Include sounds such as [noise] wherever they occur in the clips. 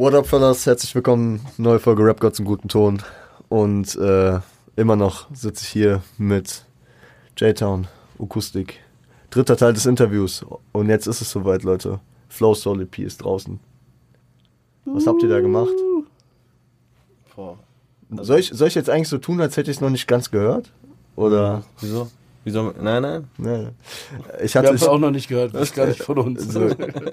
What up, fellas? Herzlich willkommen. Neue Folge Rap Gods im guten Ton. Und äh, immer noch sitze ich hier mit J-Town, Akustik. Dritter Teil des Interviews. Und jetzt ist es soweit, Leute. Flow Soul EP ist draußen. Was habt ihr da gemacht? Boah. Soll ich, soll ich jetzt eigentlich so tun, als hätte ich es noch nicht ganz gehört? Oder? Wieso? Wieso? Nein, nein. Nee. Ich hatte es auch noch nicht gehört, das ist gar nicht von [laughs] uns. so,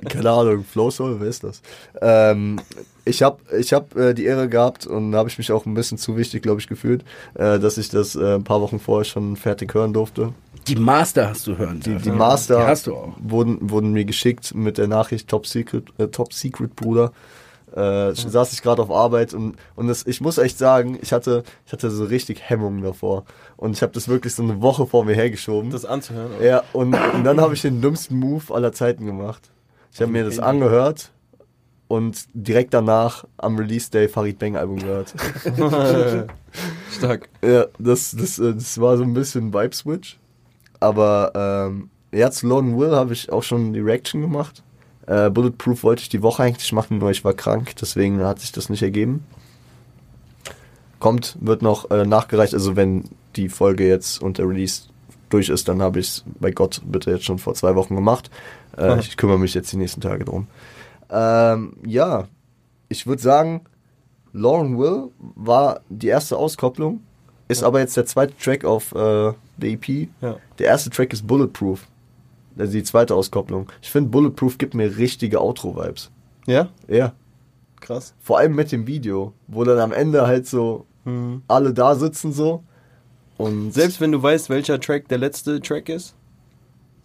keine Ahnung, Flow Soul, wer ist das? Ähm, ich habe ich hab, äh, die Ehre gehabt und da habe ich mich auch ein bisschen zu wichtig, glaube ich, gefühlt, äh, dass ich das äh, ein paar Wochen vorher schon fertig hören durfte. Die Master hast du hören Die, die Master Die hast du auch. Wurden, wurden mir geschickt mit der Nachricht Top Secret, äh, Top Secret Bruder. Äh, saß ich gerade auf Arbeit und, und das, ich muss echt sagen, ich hatte, ich hatte so richtig Hemmungen davor. Und ich habe das wirklich so eine Woche vor mir hergeschoben. Das anzuhören. Ja, und, und dann habe ich den dümmsten Move aller Zeiten gemacht. Ich habe mir das angehört und direkt danach am Release Day Farid Bang Album gehört. [laughs] Stark. ja, das, das, äh, das war so ein bisschen Vibe Switch. Aber ähm, ja, zu Lone Will habe ich auch schon die Reaction gemacht. Äh, Bulletproof wollte ich die Woche eigentlich machen, nur ich war krank, deswegen hat sich das nicht ergeben. Kommt, wird noch äh, nachgereicht, also wenn die Folge jetzt und der Release durch ist, dann habe ich es bei Gott bitte jetzt schon vor zwei Wochen gemacht. Äh, ich kümmere mich jetzt die nächsten Tage drum. Ähm, ja, ich würde sagen, Lauren Will war die erste Auskopplung, ist aber jetzt der zweite Track auf äh, der EP. Ja. Der erste Track ist Bulletproof. Also die zweite Auskopplung. Ich finde, Bulletproof gibt mir richtige Outro-Vibes. Ja? Ja. Krass. Vor allem mit dem Video, wo dann am Ende halt so Mhm. alle da sitzen so. Und Selbst wenn du weißt, welcher Track der letzte Track ist?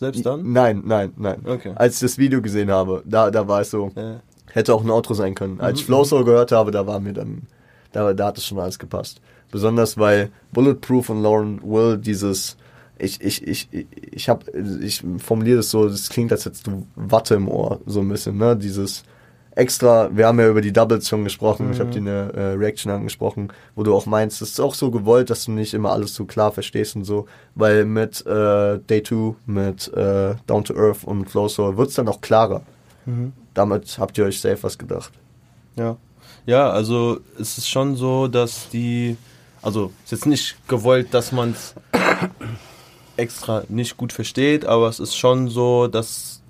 Selbst dann? Nein, nein, nein. Okay. Als ich das Video gesehen habe, da, da war es so, Ja. hätte auch ein Outro sein können. Als Mhm, ich Flow Soul gehört habe, da war mir dann, da, da hat es schon alles gepasst. Besonders weil Bulletproof und Lauren Will dieses, ich, ich, ich, ich, ich hab, ich formuliere das so, das klingt, als hättest du Watte im Ohr, so ein bisschen, ne, dieses extra, wir haben ja über die Doubles schon gesprochen, ich habe dir eine äh, Reaction angesprochen, wo du auch meinst, es ist auch so gewollt, dass du nicht immer alles so klar verstehst und so, weil mit äh, Day 2, mit äh, Down to Earth und Flow Soul wird's dann auch klarer. Mhm. Damit habt ihr euch safe was gedacht. Ja. Ja, also es ist schon so, dass die, also es ist jetzt nicht gewollt, dass man es extra nicht gut versteht, aber es ist schon so, dass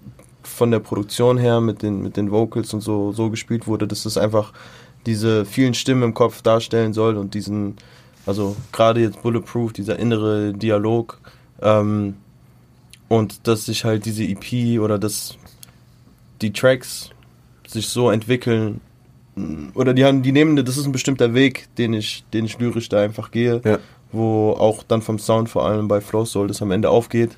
von der Produktion her mit den, mit den Vocals und so, so gespielt wurde, dass es einfach diese vielen Stimmen im Kopf darstellen soll und diesen, also gerade jetzt Bulletproof, dieser innere Dialog ähm, und dass sich halt diese EP oder dass die Tracks sich so entwickeln oder die haben die nehmen das ist ein bestimmter Weg den ich den ich lyrisch da einfach gehe Ja. Wo auch dann vom Sound vor allem bei Flow Soul das am Ende aufgeht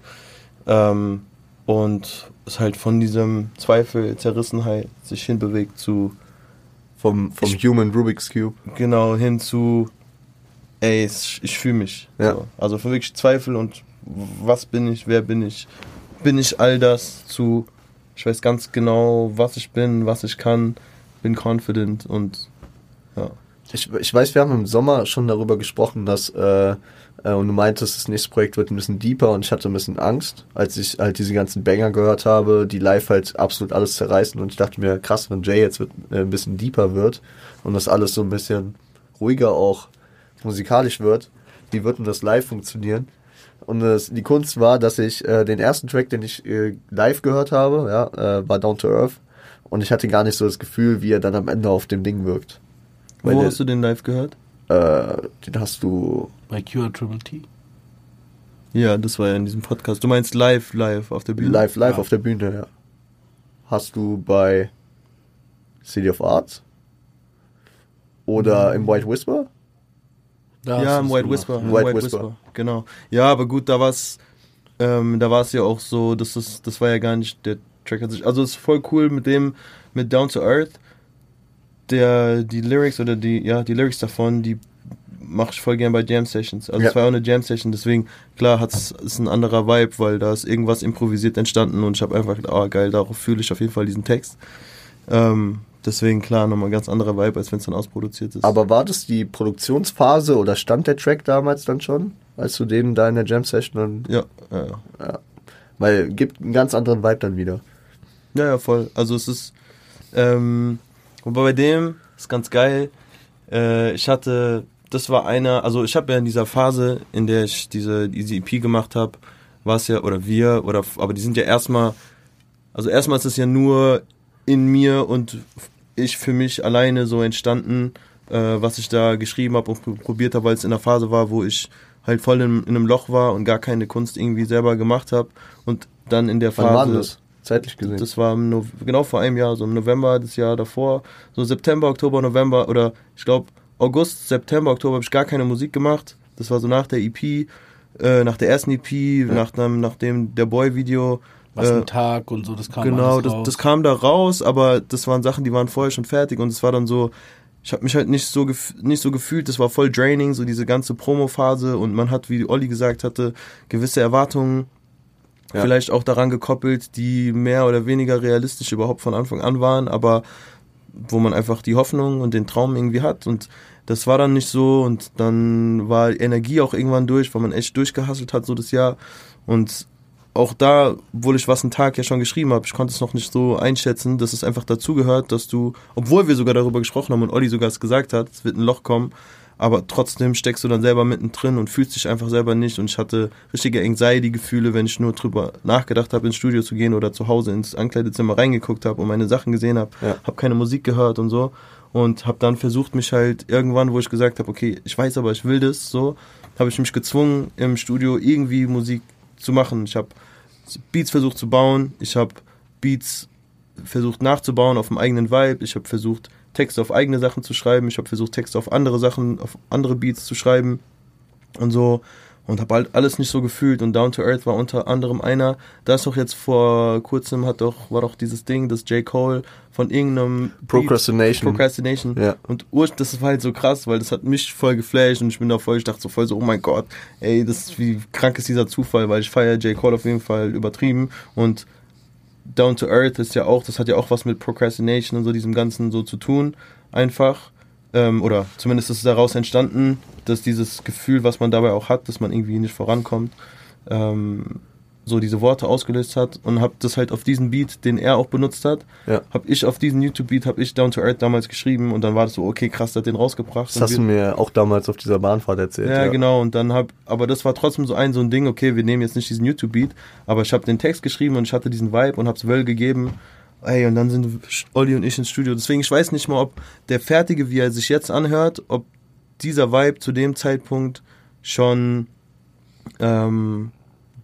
ähm, und es halt von diesem Zweifel Zerrissenheit sich hinbewegt zu Vom, vom Human Rubik's Cube. genau hin zu ey ich fühle mich Ja. so. also von wirklich Zweifel und was bin ich wer bin ich bin ich all das zu ich weiß ganz genau was ich bin was ich kann bin confident und ja Ich, ich weiß, wir haben im Sommer schon darüber gesprochen, dass, äh, äh, und du meintest, das nächste Projekt wird ein bisschen deeper und ich hatte ein bisschen Angst, als ich halt diese ganzen Banger gehört habe, die live halt absolut alles zerreißen und ich dachte mir, krass, wenn Jay jetzt wird, äh, ein bisschen deeper wird und das alles so ein bisschen ruhiger auch musikalisch wird, wie wird denn das live funktionieren? Und das, die Kunst war, dass ich äh, den ersten Track, den ich äh, live gehört habe, ja, äh, war Down to Earth. Und ich hatte gar nicht so das Gefühl, wie er dann am Ende auf dem Ding wirkt. Wo der- hast du den live gehört äh, den hast du. Bei Cure Triple T. ja das war ja in diesem Podcast du meinst live live auf der Bühne Live, live Ja. auf der Bühne, ja. Hast du bei City of Arts? Oder im White Whisper? Da ja, im White. Whisper. White White, Whisper. Whisper. Genau. Ja, aber gut, da war es, ähm, da war es ja auch so, dass das, das war ja gar nicht der Track an sich. Also es ist voll cool mit dem, mit Down to Earth. Der, die Lyrics oder die, ja, die Lyrics davon, die mache ich voll gern bei Jam Sessions. Also Ja. es war auch eine Jam Session, deswegen, klar, hat's, ist ein anderer Vibe, weil da ist irgendwas improvisiert entstanden und ich habe einfach gedacht, oh geil, darauf fühle ich auf jeden Fall diesen Text. Ähm, deswegen, klar, nochmal ein ganz anderer Vibe, als wenn es dann ausproduziert ist. Aber war das die Produktionsphase oder stand der Track damals dann schon? Als du den da in der Jam Session dann. ja, ja, ja. Weil gibt einen ganz anderen Vibe dann wieder. Ja, ja, voll. Also es ist, ähm, Und bei dem ist ganz geil. Äh, ich hatte, das war einer, also ich habe ja in dieser Phase, in der ich diese, diese EP gemacht habe, war es ja, oder wir, oder, aber die sind ja erstmal, also erstmal ist es ja nur in mir und ich für mich alleine so entstanden, äh, was ich da geschrieben habe und probiert habe, weil es in der Phase war, wo ich halt voll in, in einem Loch war und gar keine Kunst irgendwie selber gemacht habe und dann in der Phase. Wann war das? Zeitlich gesehen. Das war im no genau vor einem Jahr, so im November des Jahr davor, so September, Oktober, November oder ich glaube August, September, Oktober habe ich gar keine Musik gemacht. Das war so nach der EP, äh, nach der ersten EP, ja. nach, dem, nach dem der Boy-Video. Was äh, ein Tag und so, das kam Genau, das, das kam da raus, aber das waren Sachen, die waren vorher schon fertig und es war dann so, ich habe mich halt nicht so nicht so gefühlt, das war voll draining, so diese ganze Promo-Phase und man hat, wie Olli gesagt hatte, gewisse Erwartungen ja. vielleicht auch daran gekoppelt, die mehr oder weniger realistisch überhaupt von Anfang an waren, aber wo man einfach die Hoffnung und den Traum irgendwie hat. Und das war dann nicht so. Und dann war Energie auch irgendwann durch, weil man echt durchgehasselt hat so das Jahr. Und auch da, obwohl ich was einen Tag ja schon geschrieben habe, ich konnte es noch nicht so einschätzen, dass es einfach dazugehört, dass du, obwohl wir sogar darüber gesprochen haben und Olli sogar es gesagt hat, es wird ein Loch kommen, aber trotzdem steckst du dann selber mittendrin und fühlst dich einfach selber nicht. Und ich hatte richtige Anxiety-Gefühle, wenn ich nur drüber nachgedacht habe, ins Studio zu gehen oder zu Hause ins Ankleidezimmer reingeguckt habe und meine Sachen gesehen habe, ja. habe keine Musik gehört und so. Und habe dann versucht, mich halt irgendwann, wo ich gesagt habe, okay, ich weiß aber, ich will das, so, habe ich mich gezwungen, im Studio irgendwie Musik zu machen. Ich habe Beats versucht zu bauen, ich habe Beats versucht nachzubauen auf dem eigenen Vibe, ich habe versucht Texte auf eigene Sachen zu schreiben, ich habe versucht Texte auf andere Sachen, auf andere Beats zu schreiben und so und habe halt alles nicht so gefühlt und Down to Earth war unter anderem einer. Da ist doch jetzt vor kurzem hat doch war doch dieses Ding, dass J Cole von irgendeinem Procrastination. Beat, Procrastination. Ja. Und Ur das war halt so krass, weil das hat mich voll geflasht und ich bin da voll, ich dachte so voll so, oh mein Gott, ey, das wie krank ist dieser Zufall, weil ich feiere J Cole auf jeden Fall übertrieben und Down to Earth ist ja auch, das hat ja auch was mit Procrastination und so diesem ganzen so zu tun, einfach. Ähm, oder zumindest ist es daraus entstanden, dass dieses Gefühl, was man dabei auch hat, dass man irgendwie nicht vorankommt, ähm, so diese Worte ausgelöst hat und habe das halt auf diesen Beat, den er auch benutzt hat, ja. habe ich auf diesen YouTube-Beat, habe ich Down to Earth damals geschrieben und dann war das so, okay, krass, der hat den rausgebracht. Das hast du mir auch damals auf dieser Bahnfahrt erzählt. Ja, ja, genau und dann hab, aber das war trotzdem so ein so ein Ding, okay, wir nehmen jetzt nicht diesen YouTube-Beat, aber ich habe den Text geschrieben und ich hatte diesen Vibe und habe es Well gegeben Ey, und dann sind Olli und ich ins Studio. Deswegen, ich weiß nicht mal, ob der Fertige, wie er sich jetzt anhört, ob dieser Vibe zu dem Zeitpunkt schon ähm,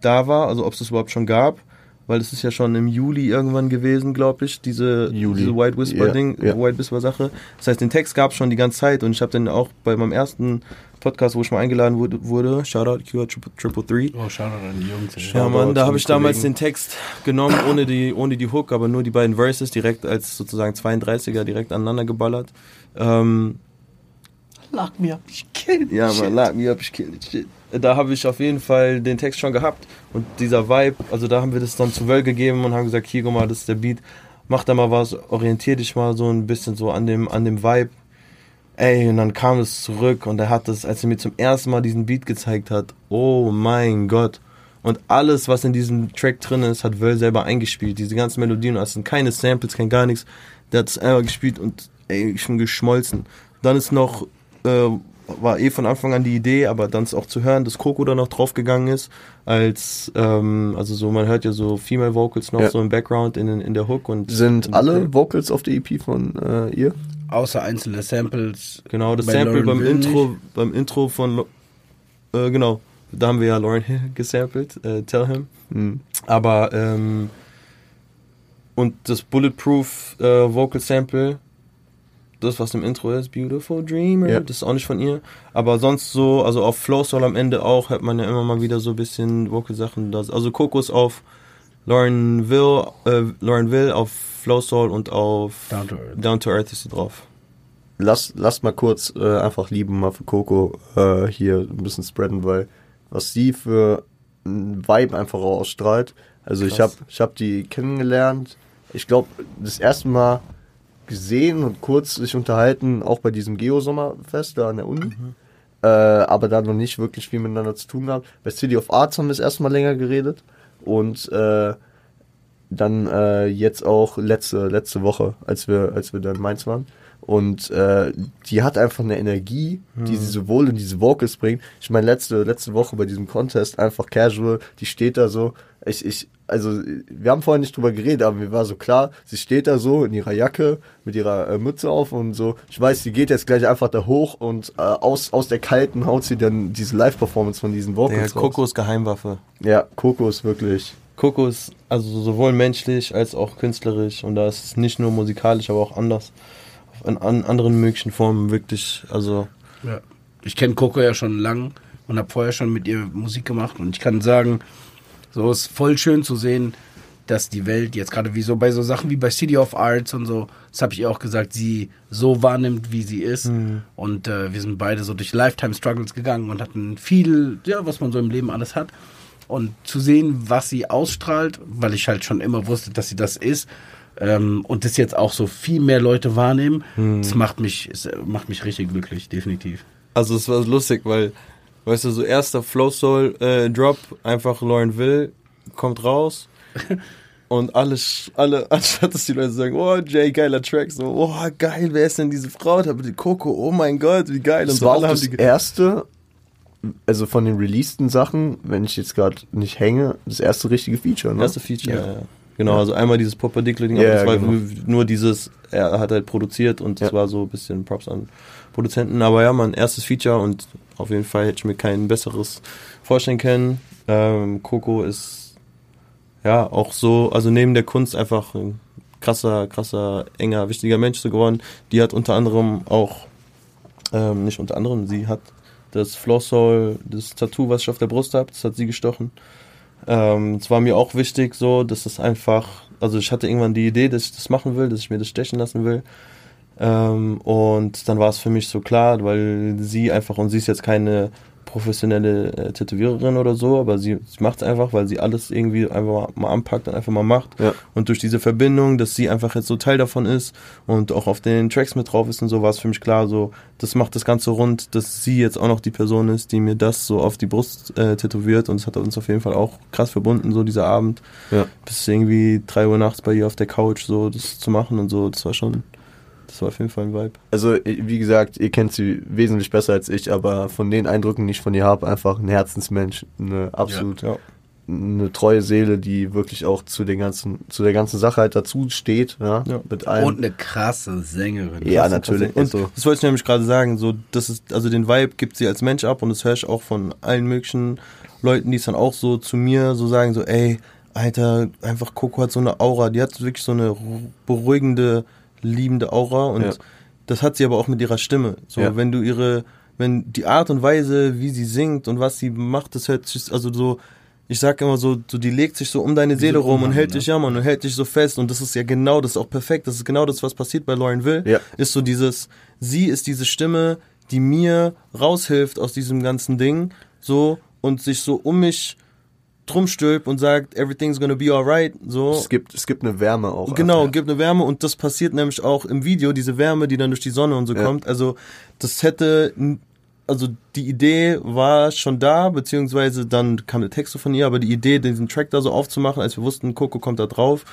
da war, also ob es das überhaupt schon gab, weil es ist ja schon im Juli irgendwann gewesen, glaube ich, diese, diese White Whisper Ding, ja, ja. White Whisper Sache. Das heißt, den Text gab es schon die ganze Zeit und ich habe den auch bei meinem ersten Podcast, wo ich mal eingeladen wurde, wurde Shoutout QR Triple Three. Oh, Shoutout an die Jungs. Ja, Mann, da habe ich damals den Text genommen, ohne die, ohne die Hook, aber nur die beiden Verses direkt als sozusagen 32er direkt aneinander geballert. Ähm, lock me up, ich kill. Ja, man, lock me up, ich kill it, shit. Da habe ich auf jeden Fall den Text schon gehabt und dieser Vibe, also da haben wir das dann zu Wöll gegeben und haben gesagt, hier, guck mal, das ist der Beat, mach da mal was, orientier dich mal so ein bisschen so an dem, an dem Vibe Ey, und dann kam es zurück und er hat das, als er mir zum ersten Mal diesen Beat gezeigt hat, oh mein Gott. Und alles, was in diesem Track drin ist, hat Wöll selber eingespielt. Diese ganzen Melodien, es sind keine Samples, kein gar nichts. Der hat es einfach gespielt und ey, ich bin geschmolzen. Dann ist noch, äh, war eh von Anfang an die Idee, aber dann ist auch zu hören, dass Coco da noch draufgegangen ist, als, ähm, also so, man hört ja so Female Vocals noch ja. so im Background in, in der Hook und. Sind alle Vocals auf der EP von äh, ihr? Außer einzelne Samples. Genau, das Sample beim Intro, nicht. beim Intro von, äh, genau, da haben wir ja Lauren Hill gesampelt, äh, Tell Him. Mhm. Aber, ähm, und das Bulletproof äh, Vocal Sample, das, was im Intro ist, Beautiful Dreamer, ja. das ist auch nicht von ihr. Aber sonst so, also auf Flow Soul am Ende auch, hört man ja immer mal wieder so ein bisschen Vocal-Sachen. Also Kokos auf Lauren Will, äh, Lauren Will auf Flow Soul und auf Down to Earth, Down to Earth ist sie drauf. Lass, lass mal kurz äh, einfach lieben mal für Coco äh, hier ein bisschen spreaden, weil was sie für ein Vibe einfach ausstrahlt. Also Krass. ich habe ich hab die kennengelernt. Ich glaube, das erste Mal gesehen und kurz sich unterhalten, auch bei diesem Geo-Sommerfest da an der Uni. Mhm. Äh, aber da noch nicht wirklich viel miteinander zu tun gehabt. Bei City of Arts haben wir das erste Mal länger geredet. Und äh, dann äh, jetzt auch letzte, letzte Woche, als wir, als wir da in Mainz waren. Und äh, die hat einfach eine Energie, die sie sowohl in diese Vocals bringt. Ich meine, letzte, letzte Woche bei diesem Contest einfach casual, die steht da so. Ich, ich, also, wir haben vorhin nicht drüber geredet, aber mir war so klar, sie steht da so in ihrer Jacke mit ihrer äh, Mütze auf und so. Ich weiß, sie geht jetzt gleich einfach da hoch und äh, aus, aus der kalten haut sie dann diese Live-Performance von diesen Vocals raus. Kokos Geheimwaffe. Ja, ist wirklich. Coco ist also sowohl menschlich als auch künstlerisch und da ist es nicht nur musikalisch, aber auch anders. In an anderen möglichen Formen wirklich, also Ja. Ich kenne Coco ja schon lang und habe vorher schon mit ihr Musik gemacht und ich kann sagen, so ist voll schön zu sehen, dass die Welt jetzt gerade wie so bei so Sachen wie bei City of Arts und so, das habe ich ihr auch gesagt, sie so wahrnimmt, wie sie ist. Und äh, wir sind beide so durch Lifetime Struggles gegangen und hatten viel, ja, was man so im Leben alles hat. Und zu sehen, was sie ausstrahlt, weil ich halt schon immer wusste, dass sie das ist, ähm, und das jetzt auch so viel mehr Leute wahrnehmen, das macht mich, es macht mich richtig glücklich, definitiv. Also es war lustig, weil, weißt du, so erster Flow Soul äh, Drop, einfach Lauren Will, kommt raus [laughs] und alle, alle, [laughs] anstatt dass die Leute sagen, oh Jay, geiler Track, so, oh geil, wer ist denn diese Frau? Da die Coco, oh mein Gott, wie geil. Und Das so war alle auch haben das erste, also von den releaseden Sachen, wenn ich jetzt gerade nicht hänge, das erste richtige Feature, ne? erste Feature, Ja. ja. Ja. Genau, also einmal dieses Popadickle-Ding, Ja, aber das war genau. nur, dieses, er hat halt produziert und das Ja. war so ein bisschen Props an Produzenten. Aber ja, mein erstes Feature und auf jeden Fall hätte ich mir kein besseres vorstellen können. Ähm, Coco ist ja auch so, also neben der Kunst einfach ein krasser, krasser, enger, wichtiger Mensch so geworden. Die hat unter anderem auch, ähm, nicht unter anderem, sie hat das Flow Soul, das Tattoo, was ich auf der Brust habe, das hat sie gestochen. Ähm, es war mir auch wichtig, so, dass es einfach, also ich hatte irgendwann die Idee, dass ich das machen will, dass ich mir das stechen lassen will. Ähm, und dann war es für mich so klar, weil sie einfach, und sie ist jetzt keine professionelle äh, Tätowiererin oder so, aber sie, sie macht es einfach, weil sie alles irgendwie einfach mal, mal anpackt und einfach mal macht. Ja. Und durch diese Verbindung, dass sie einfach jetzt so Teil davon ist und auch auf den Tracks mit drauf ist und so, war es für mich klar, so, das macht das Ganze rund, dass sie jetzt auch noch die Person ist, die mir das so auf die Brust äh, tätowiert und es hat uns auf jeden Fall auch krass verbunden, so dieser Abend. Ja. Bis irgendwie drei Uhr nachts bei ihr auf der Couch so das zu machen und so, das war schon, das war auf jeden Fall ein Vibe. Also, wie gesagt, ihr kennt sie wesentlich besser als ich, aber von den Eindrücken, die ich von ihr habe, einfach ein Herzensmensch, eine absolut Ja. eine treue Seele, die wirklich auch zu den ganzen, zu der ganzen Sache halt dazu steht, ja, Ja. mit allem. Und eine krasse Sängerin. Ja, Krasse, natürlich. krasse- Und Also- das wollte ich nämlich gerade sagen, so, das ist, also den Vibe gibt sie als Mensch ab und das höre ich auch von allen möglichen Leuten, die es dann auch so zu mir so sagen, so, ey, Alter, einfach Coco hat so eine Aura, die hat wirklich so eine ru- beruhigende, liebende Aura und Ja. das hat sie aber auch mit ihrer Stimme. So, Ja. wenn du ihre, wenn die Art und Weise, wie sie singt und was sie macht, das hört sich, also so, ich sag immer so, so, die legt sich so um deine Seele so rum und hält ne? dich ja, Mann, und hält dich so fest und das ist ja genau, das ist auch perfekt, das ist genau das, was passiert bei Lauren Will Ja. ist so dieses, sie ist diese Stimme, die mir raushilft aus diesem ganzen Ding, so, und sich so um mich drum stülpt und sagt, everything's gonna be alright, so. es gibt, es gibt eine Wärme auch. Genau, einfach. gibt eine Wärme und das passiert nämlich auch im Video, diese Wärme, die dann durch die Sonne und so Ja. kommt. Also das hätte, also die Idee war schon da, beziehungsweise dann kam der Text von ihr, aber die Idee, diesen Track da so aufzumachen, als wir wussten, Coco kommt da drauf.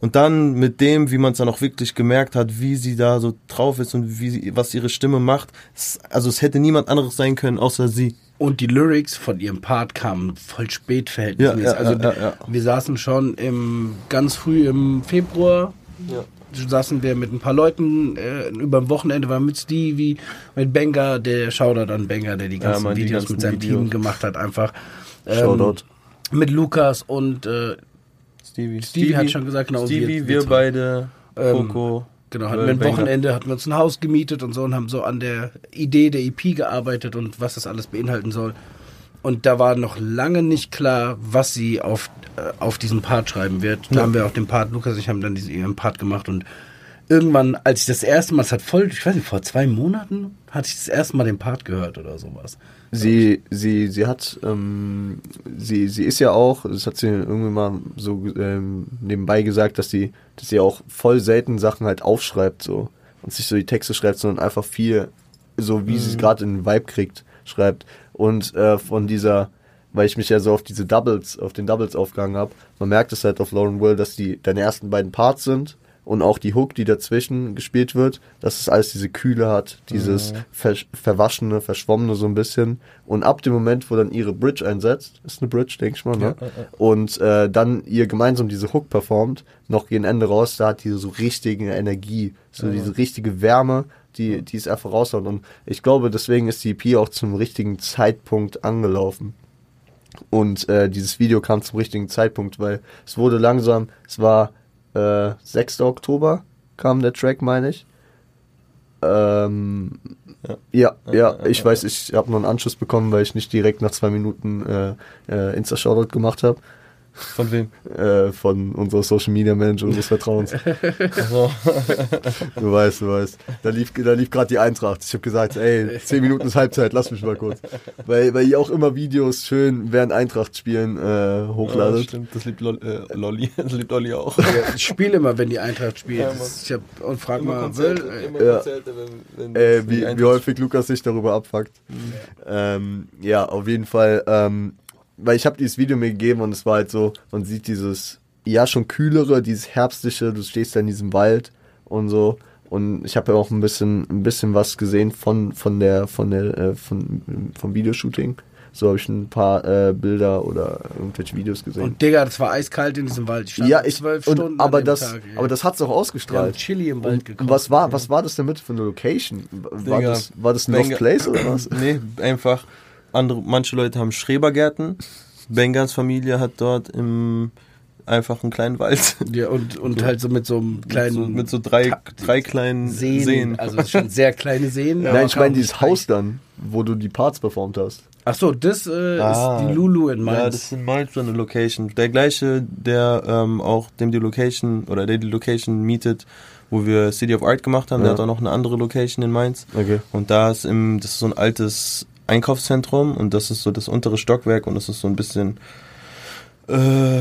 Und dann mit dem, wie man es dann auch wirklich gemerkt hat, wie sie da so drauf ist und wie sie, was ihre Stimme macht, es, also es hätte niemand anderes sein können, außer sie. Und die Lyrics von ihrem Part kamen voll spät verhältnismäßig. Ja, ja, also ja, ja, ja. wir saßen schon im ganz früh im Februar. Ja. Saßen wir mit ein paar Leuten äh, über dem Wochenende war mit Stevie, mit Benga, der Shoutout an Benga, der die ganzen die Videos ganzen mit seinem Videos. Team gemacht hat, einfach. Ähm, Shoutout. Mit Lukas und äh, Stevie. Stevie hat schon gesagt, genau, Stevie, wir- wir, beide, Ähm, Coco. Genau, hatten wir ein. Wochenende, hatten wir uns ein Haus gemietet und so und haben so an der Idee der EP gearbeitet und was das alles beinhalten soll. Und da war noch lange nicht klar, was sie auf, äh, auf diesen Part schreiben wird. Da Ja. haben wir auf dem Part, Lukas und ich haben dann diesen ihren Part gemacht und irgendwann, als ich das erste Mal, es hat voll, ich weiß nicht, vor zwei Monaten hatte ich das erste Mal den Part gehört oder sowas. Sie, sie, sie hat, ähm, sie, sie ist ja auch, das hat sie irgendwie mal so ähm, nebenbei gesagt, dass sie, dass sie auch voll selten Sachen halt aufschreibt so und sich so die Texte schreibt, sondern einfach viel, so wie sie es gerade in den Vibe kriegt, schreibt. Und äh, von dieser weil ich mich ja so auf diese Doubles, auf den Doubles aufgegangen habe. Man merkt es halt auf Lauren Will, dass die deine ersten beiden Parts sind und auch die Hook, die dazwischen gespielt wird, dass es alles diese Kühle hat, dieses ver verwaschene, verschwommene so ein bisschen. Und ab dem Moment, wo dann ihre Bridge einsetzt, ist eine Bridge, denke ich mal, ne? Und äh, dann ihr gemeinsam diese Hook performt, noch gegen Ende raus, da hat diese so richtige Energie, so diese richtige Wärme, die, die ist einfach raushaut. Und ich glaube, deswegen ist die EP auch zum richtigen Zeitpunkt angelaufen. Und äh, dieses Video kam zum richtigen Zeitpunkt, weil es wurde langsam, es war äh, 6. Oktober kam der Track, meine ich. Ähm, ja, ja, ich weiß, ich habe noch einen Anschluss bekommen, weil ich nicht direkt nach zwei Minuten äh, äh, Insta-Shoutout gemacht habe. Von wem? Äh, von unserer Social Media Manager unseres Vertrauens. Also, [laughs] Du weißt, du weißt. Da lief, da lief gerade die Eintracht. Ich habe gesagt, ey, 10 Minuten ist Halbzeit, lass mich mal kurz. Weil, weil ihr auch immer Videos schön während Eintracht spielen äh, ja, hochladet. stimmt, das liebt Lol, äh, Lolli, [laughs] das liebt Olli auch. Ja, ich spiele immer, wenn die Eintracht spielt. Ja, Das- ich hab, und frag mal, will, äh, immer Ja. Konzerte, wenn, wenn äh, wie, wie häufig Lukas sich darüber abfuckt. Ähm, ja, auf jeden Fall. Ähm, weil ich habe dieses Video mir gegeben und es war halt so, man sieht dieses, ja schon kühlere, dieses herbstliche, du stehst da in diesem Wald und so. Und ich habe ja auch ein bisschen, ein bisschen was gesehen von, von der, von der, äh, von, vom Videoshooting. So habe ich ein paar äh, Bilder oder irgendwelche Videos gesehen. und Digga, das war eiskalt in diesem Wald. Ich stand ja, ich, zwölf und, Stunden aber an dem das, Tag, aber das hat's auch Wir haben ausgestrahlt. Chili im Wald Und gekocht. was war, was war das denn mit für eine Location? War Digga, das, war das ein Lost. Place oder was? [laughs] Nee, einfach andere, manche Leute haben Schrebergärten. Bengans Familie hat dort im einfach einen kleinen Wald. Ja, und, und [laughs] halt so mit so einem kleinen so, mit so drei, drei kleinen Seen. Seen. Also schon sehr kleine Seen. [laughs] aber Nein, ich meine dieses Haus dann, wo du die Parts performt hast. Ach so, das äh, Ah. ist die Lulu in Mainz. Ja, das ist in Mainz so eine Location. Der gleiche, der ähm, auch dem die Location oder der die Location mietet, wo wir City of Art gemacht haben, Ja. der hat auch noch eine andere Location in Mainz. Okay. Und da ist im, das ist so ein altes Einkaufszentrum und das ist so das untere Stockwerk und das ist so ein bisschen äh,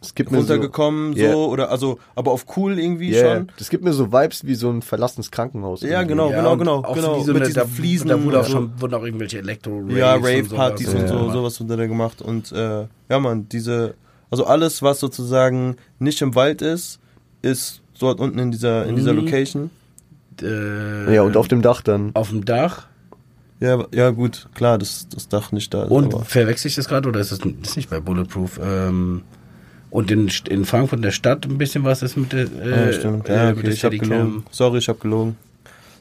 Es gibt mir so, runtergekommen, so, Yeah. oder also, aber auf cool irgendwie yeah, schon. das gibt mir so Vibes wie so ein verlassenes Krankenhaus. Ja, irgendwie. genau, Ja, genau, und genau, auch genau. Wie so mit eine, diesen da, Fliesen. Da wurde auch und so. schon wurden auch irgendwelche elektro Ja, und Rave-Partys sowas. und so, Ja. sowas wurde da gemacht. Und äh, ja, man, diese, also alles, was sozusagen nicht im Wald ist, ist dort unten in dieser, in dieser Mhm. Location. Äh, Ja, und auf dem Dach dann. auf dem Dach. Ja, ja, gut, klar, dass das Dach nicht da ist. Und verwechsel ich das gerade oder ist das das ist nicht bei Bulletproof? Ähm, und in, in Frankfurt in der Stadt ein bisschen was ist mit der äh, ja, stimmt. äh, Ja, mit okay, ich hab Steadicam. gelogen. Sorry, ich hab gelogen.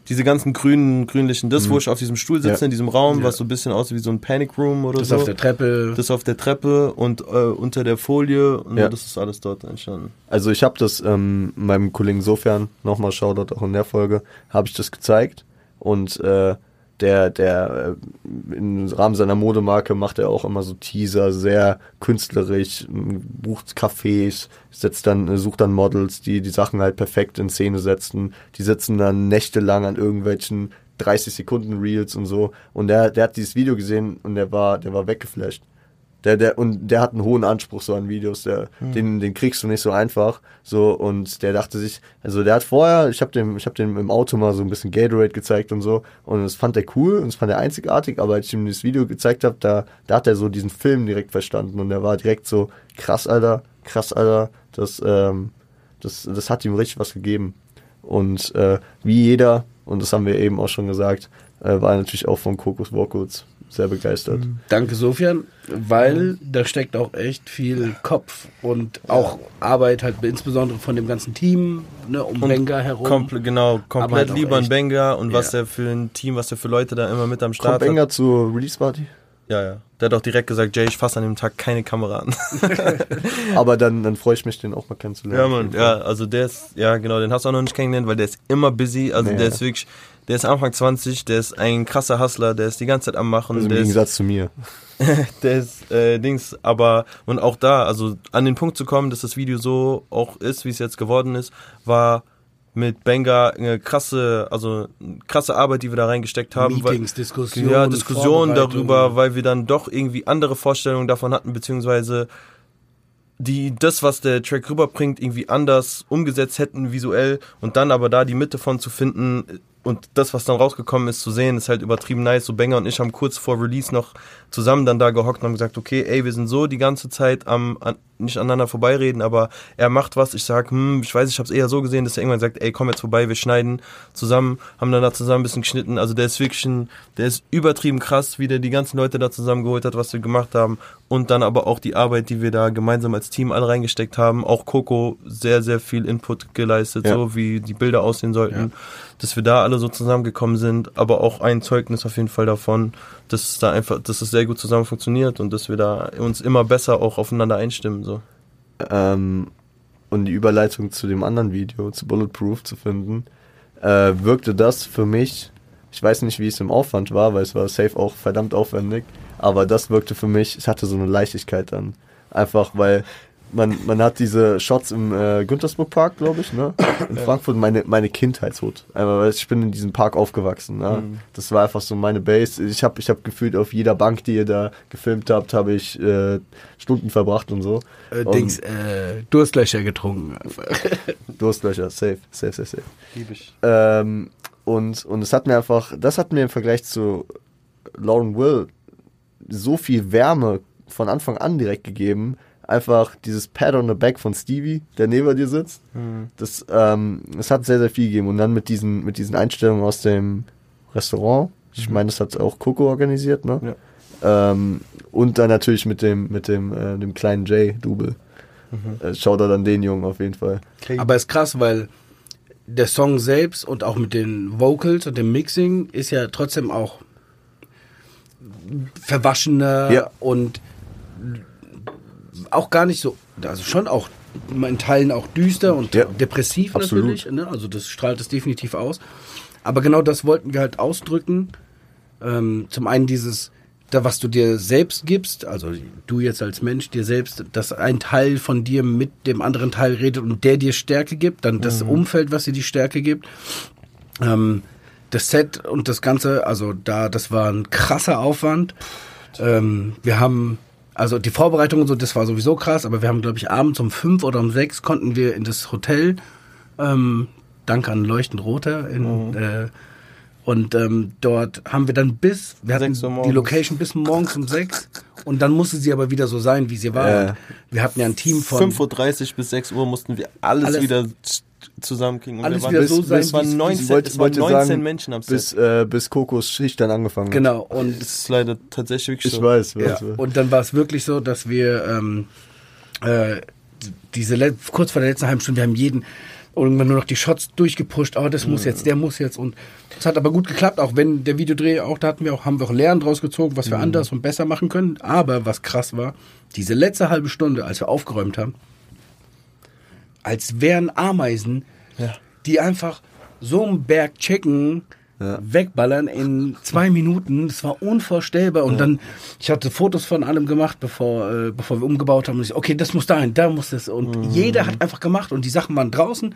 Diese ganzen grünen, grünlichen, das, wo ich auf diesem Stuhl sitze, Ja. in diesem Raum, Ja. was so ein bisschen aussieht wie so ein Panic Room oder Das so. auf der Treppe. das auf der Treppe und äh, unter der Folie und Ja. das ist alles dort entstanden. Also ich habe das ähm, meinem Kollegen Sofern, nochmal Shoutout auch in der Folge, habe ich das gezeigt und äh, der, der äh, im Rahmen seiner Modemarke macht er auch immer so Teaser, sehr künstlerisch, bucht Cafés, setzt dann, äh, sucht dann Models, die die Sachen halt perfekt in Szene setzen. Die sitzen dann nächtelang an irgendwelchen 30 Sekunden Reels und so. Und der, der hat dieses Video gesehen und der war, der war weggeflasht. Der, der, und der hat einen hohen Anspruch so an Videos, der, den, den kriegst du nicht so einfach. So, und der dachte sich, also der hat vorher, ich habe dem, ich habe dem im Auto mal so ein bisschen Gatorade gezeigt und so, und das fand er cool und das fand er einzigartig, aber als ich ihm das Video gezeigt habe, da, da hat er so diesen Film direkt verstanden und der war direkt so, krass, Alter, krass, Alter, das, ähm, das, das hat ihm richtig was gegeben. Und äh, wie jeder, und das haben wir eben auch schon gesagt, äh, war er natürlich auch von Kokos Walkouts sehr begeistert. Danke, Sofian, weil da steckt auch echt viel Kopf und auch Arbeit halt insbesondere von dem ganzen Team ne, um Und Benga herum. Komple genau, komplett halt lieber ein echt- Benga und was Ja. der für ein Team, was der für Leute da immer mit am Kommt Start hat. Benger zur Release Party? Ja, ja. Der hat auch direkt gesagt, Jay, ich fasse an dem Tag keine Kamera an. [laughs] Aber dann, dann freue ich mich, den auch mal kennenzulernen. ja, Mann, ja, also der ist, ja genau, den hast du auch noch nicht kennengelernt, weil der ist immer busy, also Nee, der ist wirklich, der ist Anfang 20, der ist ein krasser Hustler, der ist die ganze Zeit am Machen, Also im der ist Gegensatz zu mir. [laughs] der ist äh, Dings, aber und auch da, also an den Punkt zu kommen, dass das Video so auch ist, wie es jetzt geworden ist, war mit Benga eine krasse, also eine krasse Arbeit, die wir da reingesteckt haben. Meetings, weil, Diskussionen, ja, Diskussionen darüber, weil wir dann doch irgendwie andere Vorstellungen davon hatten, beziehungsweise die das, was der Track rüberbringt, irgendwie anders umgesetzt hätten visuell und dann aber da die Mitte von zu finden, und das, was dann rausgekommen ist, zu sehen, ist halt übertrieben nice. So Banger und ich haben kurz vor Release noch zusammen dann da gehockt und haben gesagt, okay, ey, wir sind so die ganze Zeit am, an, nicht aneinander vorbeireden, aber er macht was, ich sag, hm, ich weiß, ich habe es eher so gesehen, dass er irgendwann sagt, ey, komm jetzt vorbei, wir schneiden zusammen, haben dann da zusammen ein bisschen geschnitten. Also der ist wirklich ein, der ist übertrieben krass, wie der die ganzen Leute da zusammengeholt hat, was wir gemacht haben und dann aber auch die Arbeit, die wir da gemeinsam als Team alle reingesteckt haben. Auch Coco sehr, sehr viel Input geleistet, Ja. so wie die Bilder aussehen sollten, Ja. dass wir da alle so zusammengekommen sind, aber auch ein Zeugnis auf jeden Fall davon, dass es da einfach, dass es sehr gut zusammen funktioniert und dass wir da uns immer besser auch aufeinander einstimmen, so. ähm, und die Überleitung zu dem anderen Video, zu Bulletproof zu finden, äh, wirkte das für mich, ich weiß nicht, wie es im Aufwand war, weil es war safe auch verdammt aufwendig, aber das wirkte für mich, es hatte so eine Leichtigkeit dann. Einfach, weil man, man hat diese Shots im äh, Güntersburg Park, glaube ich, ne? In Frankfurt, meine, meine Kindheitshut. Ich bin in diesem Park aufgewachsen. Ne? Mhm. Das war einfach so meine Base. Ich habe ich hab gefühlt, auf jeder Bank, die ihr da gefilmt habt, habe ich äh, Stunden verbracht und so. Äh, Und- Dings, äh, Durstlöcher getrunken. [laughs] Durstlöcher, safe, safe, safe, safe. Lieb ich. Ähm, und, und es hat mir einfach, das hat mir im Vergleich zu Lauren Will so viel Wärme von Anfang an direkt gegeben. Einfach dieses Pad on the Back von Stevie, der neben dir sitzt. Das, ähm, das hat sehr, sehr viel gegeben. Und dann mit diesen, mit diesen Einstellungen aus dem Restaurant. Ich meine, das hat auch Coco organisiert, ne? Ähm, und dann natürlich mit dem, mit dem, äh, dem kleinen Jay-Double. Äh, Shoutout an den Jungen auf jeden Fall. Aber ist krass, weil der Song selbst und auch mit den Vocals und dem Mixing ist ja trotzdem auch verwaschener Ja. und auch gar nicht so, also schon auch in Teilen auch düster und Ja, depressiv absolut. natürlich. Ne? Also das strahlt es definitiv aus. Aber genau das wollten wir halt ausdrücken. Ähm, zum einen dieses, da was du dir selbst gibst, also du jetzt als Mensch dir selbst, dass ein Teil von dir mit dem anderen Teil redet und der dir Stärke gibt, dann das Umfeld, was dir die Stärke gibt. Ähm, das Set und das Ganze, also da, das war ein krasser Aufwand. Ähm, wir haben, also die Vorbereitung und so, das war sowieso krass, aber wir haben, glaube ich, abends um fünf oder um sechs konnten wir in das Hotel, ähm, danke an Leuchtend Roter, in, äh, und ähm, dort haben wir dann bis, wir hatten die. Location bis morgens um sechs und dann musste sie aber wieder so sein, wie sie war. Und Wir hatten ja ein Team von 5.30 Uhr bis 6 Uhr mussten wir alles, Alles- wieder zusammenkriegen. Und Alles wir waren, wieder so sein, es waren wie's- 19, Ich wollte, es waren wollte 19 sagen, Menschen am Set. bis, äh, bis Kokos Schicht dann angefangen hat. Genau, und das ist leider tatsächlich wirklich Ich so. weiß, weiß, Ja, weiß. und dann war es wirklich so, dass wir ähm, äh, diese kurz vor der letzten halben Stunde, wir haben jeden irgendwann nur noch die Shots durchgepusht, oh, das muss jetzt, der muss jetzt und es hat aber gut geklappt, auch wenn der Videodreh auch, da hatten wir auch, haben wir auch Lernen draus gezogen, was wir anders und besser machen können, aber was krass war, diese letzte halbe Stunde, als wir aufgeräumt haben, als wären Ameisen, Ja. die einfach so einen Berg Chicken Ja. wegballern in zwei Minuten. Das war unvorstellbar. Und dann, ich hatte Fotos von allem gemacht, bevor, äh, bevor wir umgebaut haben. Und ich, okay, das muss dahin, da muss das. Und jeder hat einfach gemacht und die Sachen waren draußen.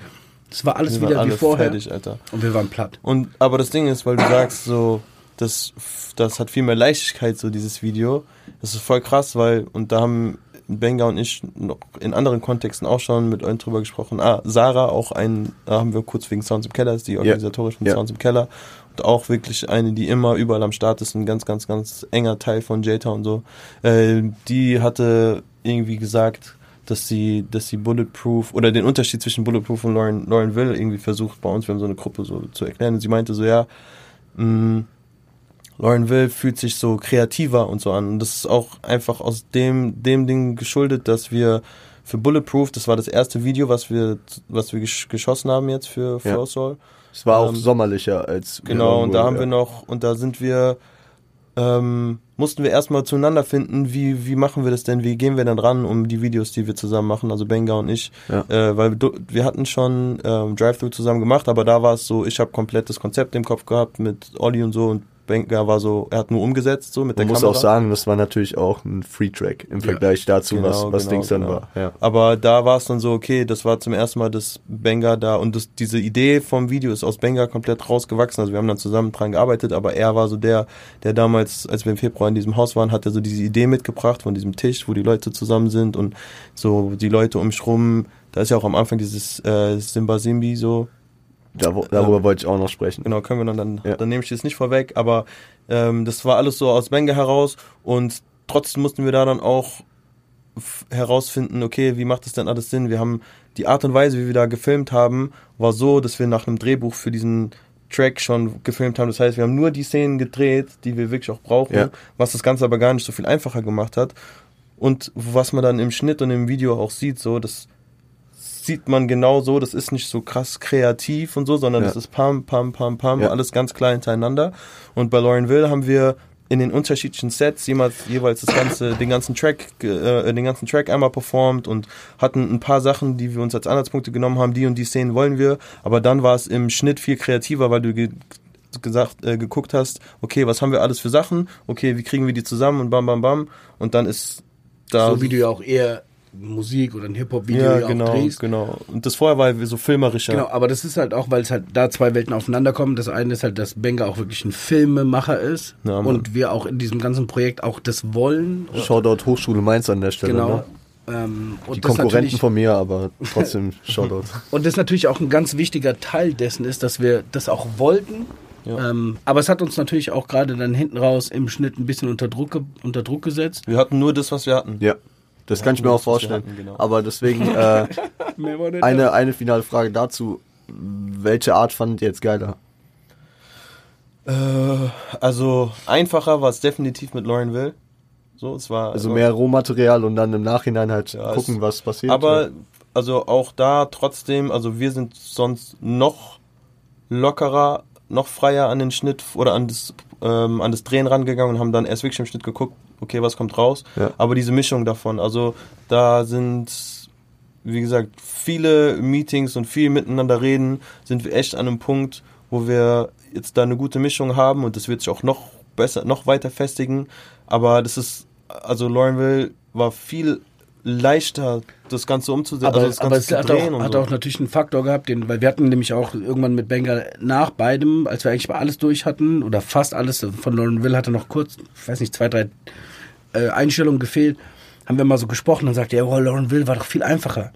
Das war alles Wir wieder wie vorher. fertig, Alter. Und wir waren platt. Und aber das Ding ist, weil du sagst, so, das, das hat viel mehr Leichtigkeit, so dieses Video. Das ist voll krass, weil, und da haben Benga und ich noch in anderen Kontexten auch schon mit euch drüber gesprochen. Ah, Sarah, auch ein, da haben wir kurz wegen Sounds im Keller, ist die organisatorische von Ja. Sounds im Keller. Und auch wirklich eine, die immer überall am Start ist, ein ganz, ganz, ganz enger Teil von J-Town so. Äh, die hatte irgendwie gesagt, dass sie, dass sie Bulletproof oder den Unterschied zwischen Bulletproof und Lauren, Lauren Will irgendwie versucht bei uns, wir haben so eine Gruppe so zu erklären. Und sie meinte so, ja, mh, Lauren Will fühlt sich so kreativer und so an. Und das ist auch einfach aus dem, dem Ding geschuldet, dass wir für Bulletproof, das war das erste Video, was wir, was wir gesch geschossen haben jetzt für Ja. Flow Soul. Es war auch Ähm, sommerlicher als Genau, und da haben ja. wir noch, und da sind wir, ähm, mussten wir erstmal zueinander finden, wie, wie machen wir das denn, wie gehen wir dann ran um die Videos, die wir zusammen machen, also Benga und ich, Ja. äh, weil wir, wir hatten schon ähm, Drive-Thru zusammen gemacht, aber da war es so, ich habe komplett das Konzept im Kopf gehabt mit Olli und so und Benga war so, er hat nur umgesetzt so mit Man der muss Kamera. auch sagen, das war natürlich auch ein Free-Track im Vergleich dazu, Genau, was, was genau, Dings dann genau. war. Ja. Aber da war es dann so, okay, das war zum ersten Mal das Benga da und das, diese Idee vom Video ist aus Benga komplett rausgewachsen. Also wir haben dann zusammen dran gearbeitet, aber er war so der, der damals, als wir im Februar in diesem Haus waren, hat er so diese Idee mitgebracht von diesem Tisch, wo die Leute zusammen sind und so die Leute um mich rum. Da ist ja auch am Anfang dieses äh, Simba Simbi so. Da, darüber wollte ich auch noch sprechen. Genau, können wir dann, dann, Ja. dann nehme ich das nicht vorweg, aber ähm, das war alles so aus Bänge heraus und trotzdem mussten wir da dann auch herausfinden, okay, wie macht das denn alles Sinn? Wir haben die Art und Weise, wie wir da gefilmt haben, war so, dass wir nach einem Drehbuch für diesen Track schon gefilmt haben. Das heißt, wir haben nur die Szenen gedreht, die wir wirklich auch brauchen, Ja. was das Ganze aber gar nicht so viel einfacher gemacht hat. Und was man dann im Schnitt und im Video auch sieht, so, das sieht man genau so, das ist nicht so krass kreativ und so, sondern Ja. das ist pam, pam, pam, pam, Ja. alles ganz klar hintereinander. Und bei Laurenville haben wir in den unterschiedlichen Sets jemals, jeweils das ganze, den ganzen Track, äh, den ganzen Track einmal performt und hatten ein paar Sachen, die wir uns als Anhaltspunkte genommen haben, die und die Szenen wollen wir, aber dann war es im Schnitt viel kreativer, weil du ge gesagt, äh, geguckt hast, okay, was haben wir alles für Sachen, okay, wie kriegen wir die zusammen und bam, bam, bam und dann ist da so wie du ja auch eher Musik oder ein Hip-Hop-Video ja, genau, auch drehst. genau. Und das vorher war so filmerischer. Genau, aber das ist halt auch, weil es halt da zwei Welten aufeinander kommen. Das eine ist halt, dass Benga auch wirklich ein Filmemacher ist Ja, und wir auch in diesem ganzen Projekt auch das wollen. Shoutout Hochschule Mainz an der Stelle. Genau. Ne? Ähm, und Die Konkurrenten von mir, aber trotzdem [laughs] Shoutout. Und das natürlich auch ein ganz wichtiger Teil dessen ist, dass wir das auch wollten. Ja. Ähm, aber es hat uns natürlich auch gerade dann hinten raus im Schnitt ein bisschen unter Druck, unter Druck gesetzt. Wir hatten nur das, was wir hatten. Ja, das kann ich mir nur auch vorstellen. hatten, genau. Aber deswegen äh, [laughs] eine, eine finale Frage dazu. Welche Art fandet ihr jetzt geiler? Äh, also einfacher war es definitiv mit Laurenville. So, es war Also mehr Rohmaterial und dann im Nachhinein halt Ja, gucken, es- was passiert. Aber also auch da trotzdem, also wir sind sonst noch lockerer, noch freier an den Schnitt oder an das ähm, an das Drehen rangegangen und haben dann erst wirklich im Schnitt geguckt, okay, was kommt raus. Ja. Aber diese Mischung davon, also da sind wie gesagt viele Meetings und viel miteinander reden, sind wir echt an einem Punkt, wo wir jetzt da eine gute Mischung haben und das wird sich auch noch besser, noch weiter festigen. Aber das ist, also Laurenville war viel leichter, das Ganze umzusetzen, Aber, also das aber Ganze es zu hat, drehen auch, und hat so. auch natürlich einen Faktor gehabt, den, weil wir hatten nämlich auch irgendwann mit Benga nach beidem, als wir eigentlich mal alles durch hatten, oder fast alles, von Lauren Will hatte noch kurz, ich weiß nicht, zwei, drei äh, Einstellungen gefehlt, haben wir mal so gesprochen, dann sagte er, oh, Lauren Will war doch viel einfacher.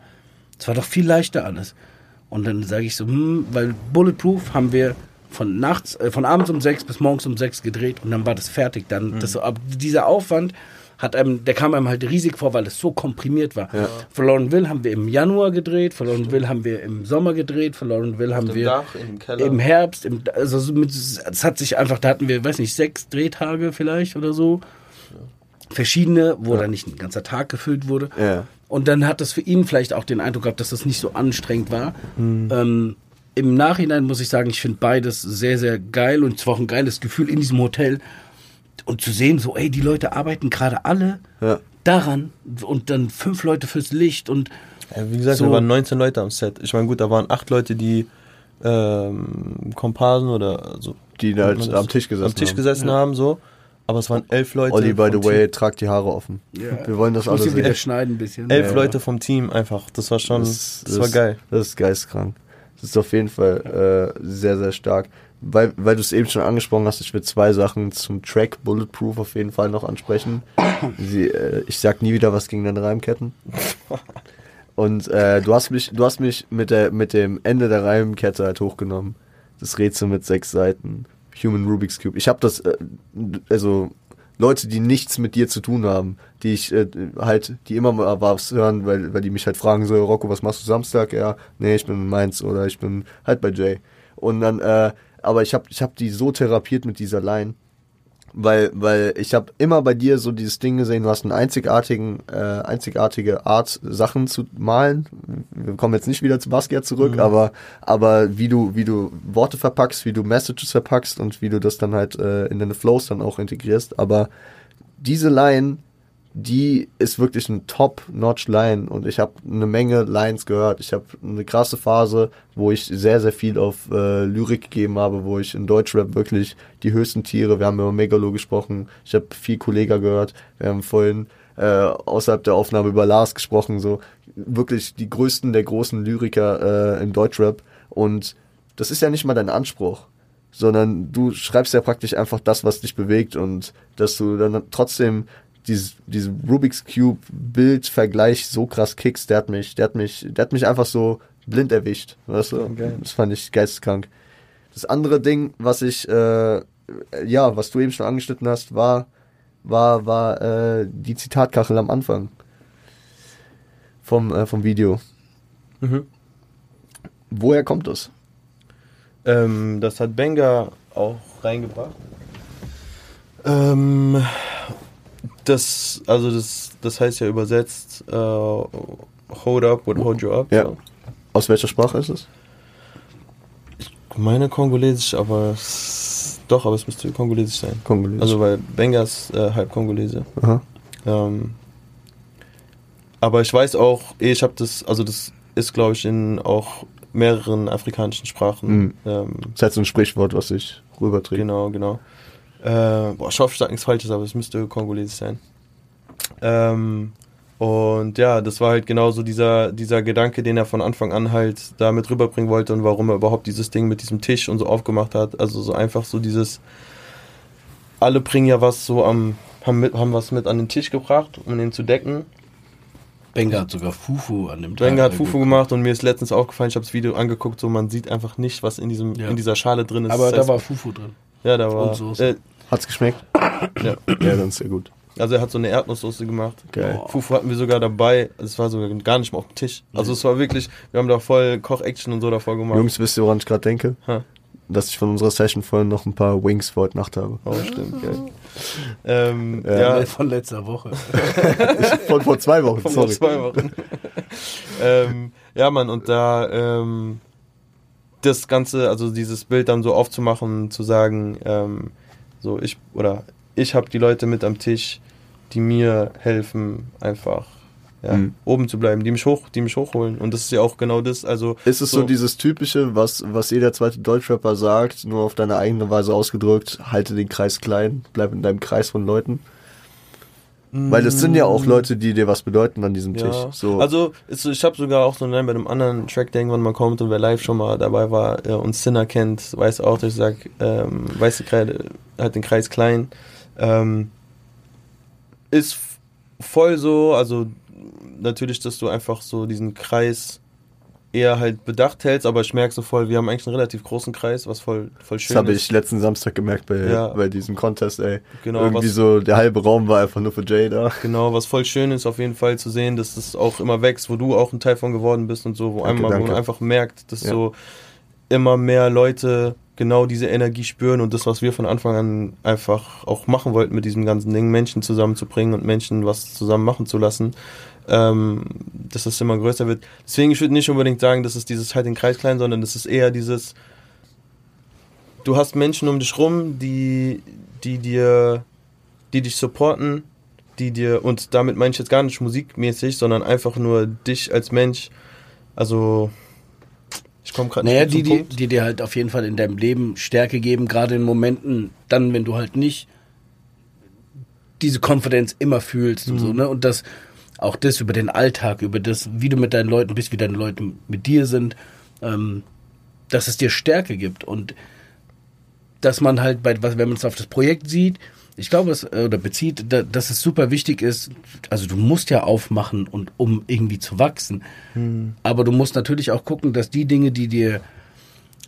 Es war doch viel leichter alles. Und dann sage ich so, hm, weil Bulletproof haben wir von nachts, äh, von abends um sechs bis morgens um sechs gedreht und dann war das fertig. Dann, Mhm. das, dieser Aufwand hat einem, der kam einem halt riesig vor, weil es so komprimiert war. Ja. Verloren Will haben wir im Januar gedreht, Verloren Will haben wir im Sommer gedreht, Verloren Will haben wir Dach, im Herbst, im, also so mit, es hat sich einfach, da hatten wir, weiß nicht, sechs Drehtage vielleicht oder so. Verschiedene, wo dann nicht ein ganzer Tag gefüllt wurde. Ja. Und dann hat das für ihn vielleicht auch den Eindruck gehabt, dass das nicht so anstrengend war. Ähm, Im Nachhinein muss ich sagen, ich finde beides sehr, sehr geil und zwar auch ein geiles Gefühl in diesem Hotel. Und zu sehen, so, ey, die Leute arbeiten gerade alle Ja. daran und dann fünf Leute fürs Licht und Ja, wie gesagt, So- wir waren 19 Leute am Set. Ich meine, gut, da waren acht Leute, die ähm, Komparsen oder so. Die nennt halt das? am Tisch gesessen am Tisch haben. gesessen haben, so. Aber es waren elf Leute. Olli, by the way, tragt die Haare offen. Ja. Wir wollen das ich muss alle sie wieder sehen. schneiden ein bisschen. Team. Elf Ja. Leute vom Team einfach. Das war schon, das, war ist- geil. Das ist geistkrank. Das ist auf jeden Fall äh, sehr, sehr stark. Weil, weil du es eben schon angesprochen hast, ich will zwei Sachen zum Track Bulletproof auf jeden Fall noch ansprechen. [coughs] Sie, äh, ich sag nie wieder was gegen deine Reimketten. Und äh, du hast mich, du hast mich mit der mit dem Ende der Reimkette halt hochgenommen. Das Rätsel mit sechs Seiten. Human Rubik's Cube. Ich habe das, äh, also Leute, die nichts mit dir zu tun haben, die ich äh, halt, die immer mal was hören, weil, weil die mich halt fragen so, Rocco, was machst du Samstag? Ja, nee, ich bin in Mainz oder ich bin halt bei Jay. Und dann, äh, aber ich habe ich hab die so therapiert mit dieser Line, weil, weil ich habe immer bei dir so dieses Ding gesehen, du hast einen einzigartigen, äh, einzigartige Art, Sachen zu malen. Wir kommen jetzt nicht wieder zu Basquiat zurück, aber, aber wie du, wie du Worte verpackst, wie du Messages verpackst und wie du das dann halt äh, in deine Flows dann auch integrierst. Aber diese Line, die ist wirklich ein Top-Notch-Line und ich habe eine Menge Lines gehört. Ich habe eine krasse Phase, wo ich sehr, sehr viel auf äh, Lyrik gegeben habe, wo ich in Deutschrap wirklich die höchsten Tiere, wir haben über Megalo gesprochen, ich habe viel Kollega gehört, wir haben vorhin äh, außerhalb der Aufnahme über Lars gesprochen, so wirklich die größten der großen Lyriker äh, im Deutschrap und das ist ja nicht mal dein Anspruch sondern du schreibst ja praktisch einfach das, was dich bewegt und dass du dann trotzdem dieses, diesen Rubik's Cube Bild Vergleich so krass kickst, der hat mich, der hat mich, der hat mich einfach so blind erwischt. Weißt du? geil. Das fand ich geisteskrank. Das andere Ding, was ich, äh, ja, was du eben schon angeschnitten hast, war, war, war äh, die Zitatkachel am Anfang vom, äh, vom Video. Mhm. Woher kommt das? Ähm, das hat Benga auch reingebracht. Ähm, das, also das, das heißt ja übersetzt äh, Hold up would hold you up. Ja. So. Aus welcher Sprache ist es? Meine Kongolesisch, aber es, doch, aber es müsste Kongolesisch sein. Kongolesisch. Also weil Benga ist äh, halb Kongolese. Aha. Ähm, aber ich weiß auch, eh, ich habe das, also das ist glaube ich in auch mehreren afrikanischen Sprachen. Mhm. Ähm, Das ist halt so ein Sprichwort, was ich rüberträgt. Genau, genau. Äh, boah, ich hoffe, ich sage nichts Falsches, aber es müsste Kongolesisch sein. Ähm, und ja, das war halt genauso dieser, dieser Gedanke, den er von Anfang an halt da mit rüberbringen wollte und warum er überhaupt dieses Ding mit diesem Tisch und so aufgemacht hat. Also so einfach so dieses, alle bringen ja was so am, haben, mit, haben was mit an den Tisch gebracht, um den zu decken. Benga hat sogar Fufu an dem Tag. Dwenger hat Fufu ge- gemacht und mir ist letztens aufgefallen, ich habe das Video angeguckt, so man sieht einfach nicht, was in, diesem, Ja. in dieser Schale drin ist. Aber Das da heißt- war Fufu drin. ja, da war, und Soße. äh, Hat's geschmeckt? [coughs] ja. Ja, dann ist ja gut. Also er hat so eine Erdnusssoße gemacht. Geil. Fufu hatten wir sogar dabei. Also es war sogar gar nicht mal auf dem Tisch. Also es war wirklich, wir haben da voll Koch-Action und so davor gemacht. Jungs, wisst ihr, woran ich gerade denke? Ha. Dass ich von unserer Session vorhin noch ein paar Wings für heute Nacht habe. Oh, stimmt, geil. [laughs] Ähm, Ja. ja, Von letzter Woche. [laughs] Von vor zwei Wochen, [laughs] von vor sorry. zwei Wochen. ähm, ja, Mann, und da ähm, das Ganze, also dieses Bild dann so aufzumachen, zu sagen, ähm, so ich oder ich habe die Leute mit am Tisch, die mir helfen, einfach ja, Mhm. oben zu bleiben, die mich hoch, die mich hochholen. Und das ist ja auch genau das. Also Ist es so, dieses typische, was, was jeder zweite Deutschrapper sagt, nur auf deine eigene Weise ausgedrückt, halte den Kreis klein, bleib in deinem Kreis von Leuten? Weil es sind ja auch Leute, die dir was bedeuten an diesem Tisch. Ja. So, Also ich habe sogar auch so nein, bei einem anderen Track, der irgendwann mal kommt und wer live schon mal dabei war äh, und Sinner kennt, weiß auch, dass ich sage, ähm, weiße Kreide hat den Kreis klein. Ähm, ist voll so, also natürlich, dass du einfach so diesen Kreis eher halt bedacht hältst, aber ich merke so voll, wir haben eigentlich einen relativ großen Kreis, was voll, voll schön das habe ist. ich letzten Samstag gemerkt bei, Ja. bei diesem Contest, ey. Genau, Irgendwie was- so, der halbe Raum war einfach nur für Jay da. Genau, was voll schön ist, auf jeden Fall zu sehen, dass das auch immer wächst, wo du auch ein Teil von geworden bist und so, wo, Danke, einmal, wo man einfach merkt, dass Ja. so immer mehr Leute genau diese Energie spüren und das, was wir von Anfang an einfach auch machen wollten mit diesem ganzen Ding, Menschen zusammenzubringen und Menschen was zusammen machen zu lassen, ähm, dass das immer größer wird. Deswegen, ich würde nicht unbedingt sagen, dass es dieses halt den Kreis klein, sondern es ist eher dieses, du hast Menschen um dich rum, die, die dir, die dich supporten, die dir, und damit meine ich jetzt gar nicht musikmäßig, sondern einfach nur dich als Mensch. Also, ich komme gerade Naja, nicht die, die, die dir halt auf jeden Fall in deinem Leben Stärke geben, gerade in Momenten, dann, wenn du halt nicht diese Konfidenz immer fühlst und Mhm. so, ne? Und das, auch das über den Alltag, über das, wie du mit deinen Leuten bist, wie deine Leute mit dir sind, ähm, dass es dir Stärke gibt und dass man halt bei, wenn man es auf das Projekt sieht, ich glaube, es, äh, oder bezieht, da, dass es super wichtig ist, also du musst ja aufmachen und um irgendwie zu wachsen. Aber du musst natürlich auch gucken, dass die Dinge, die dir,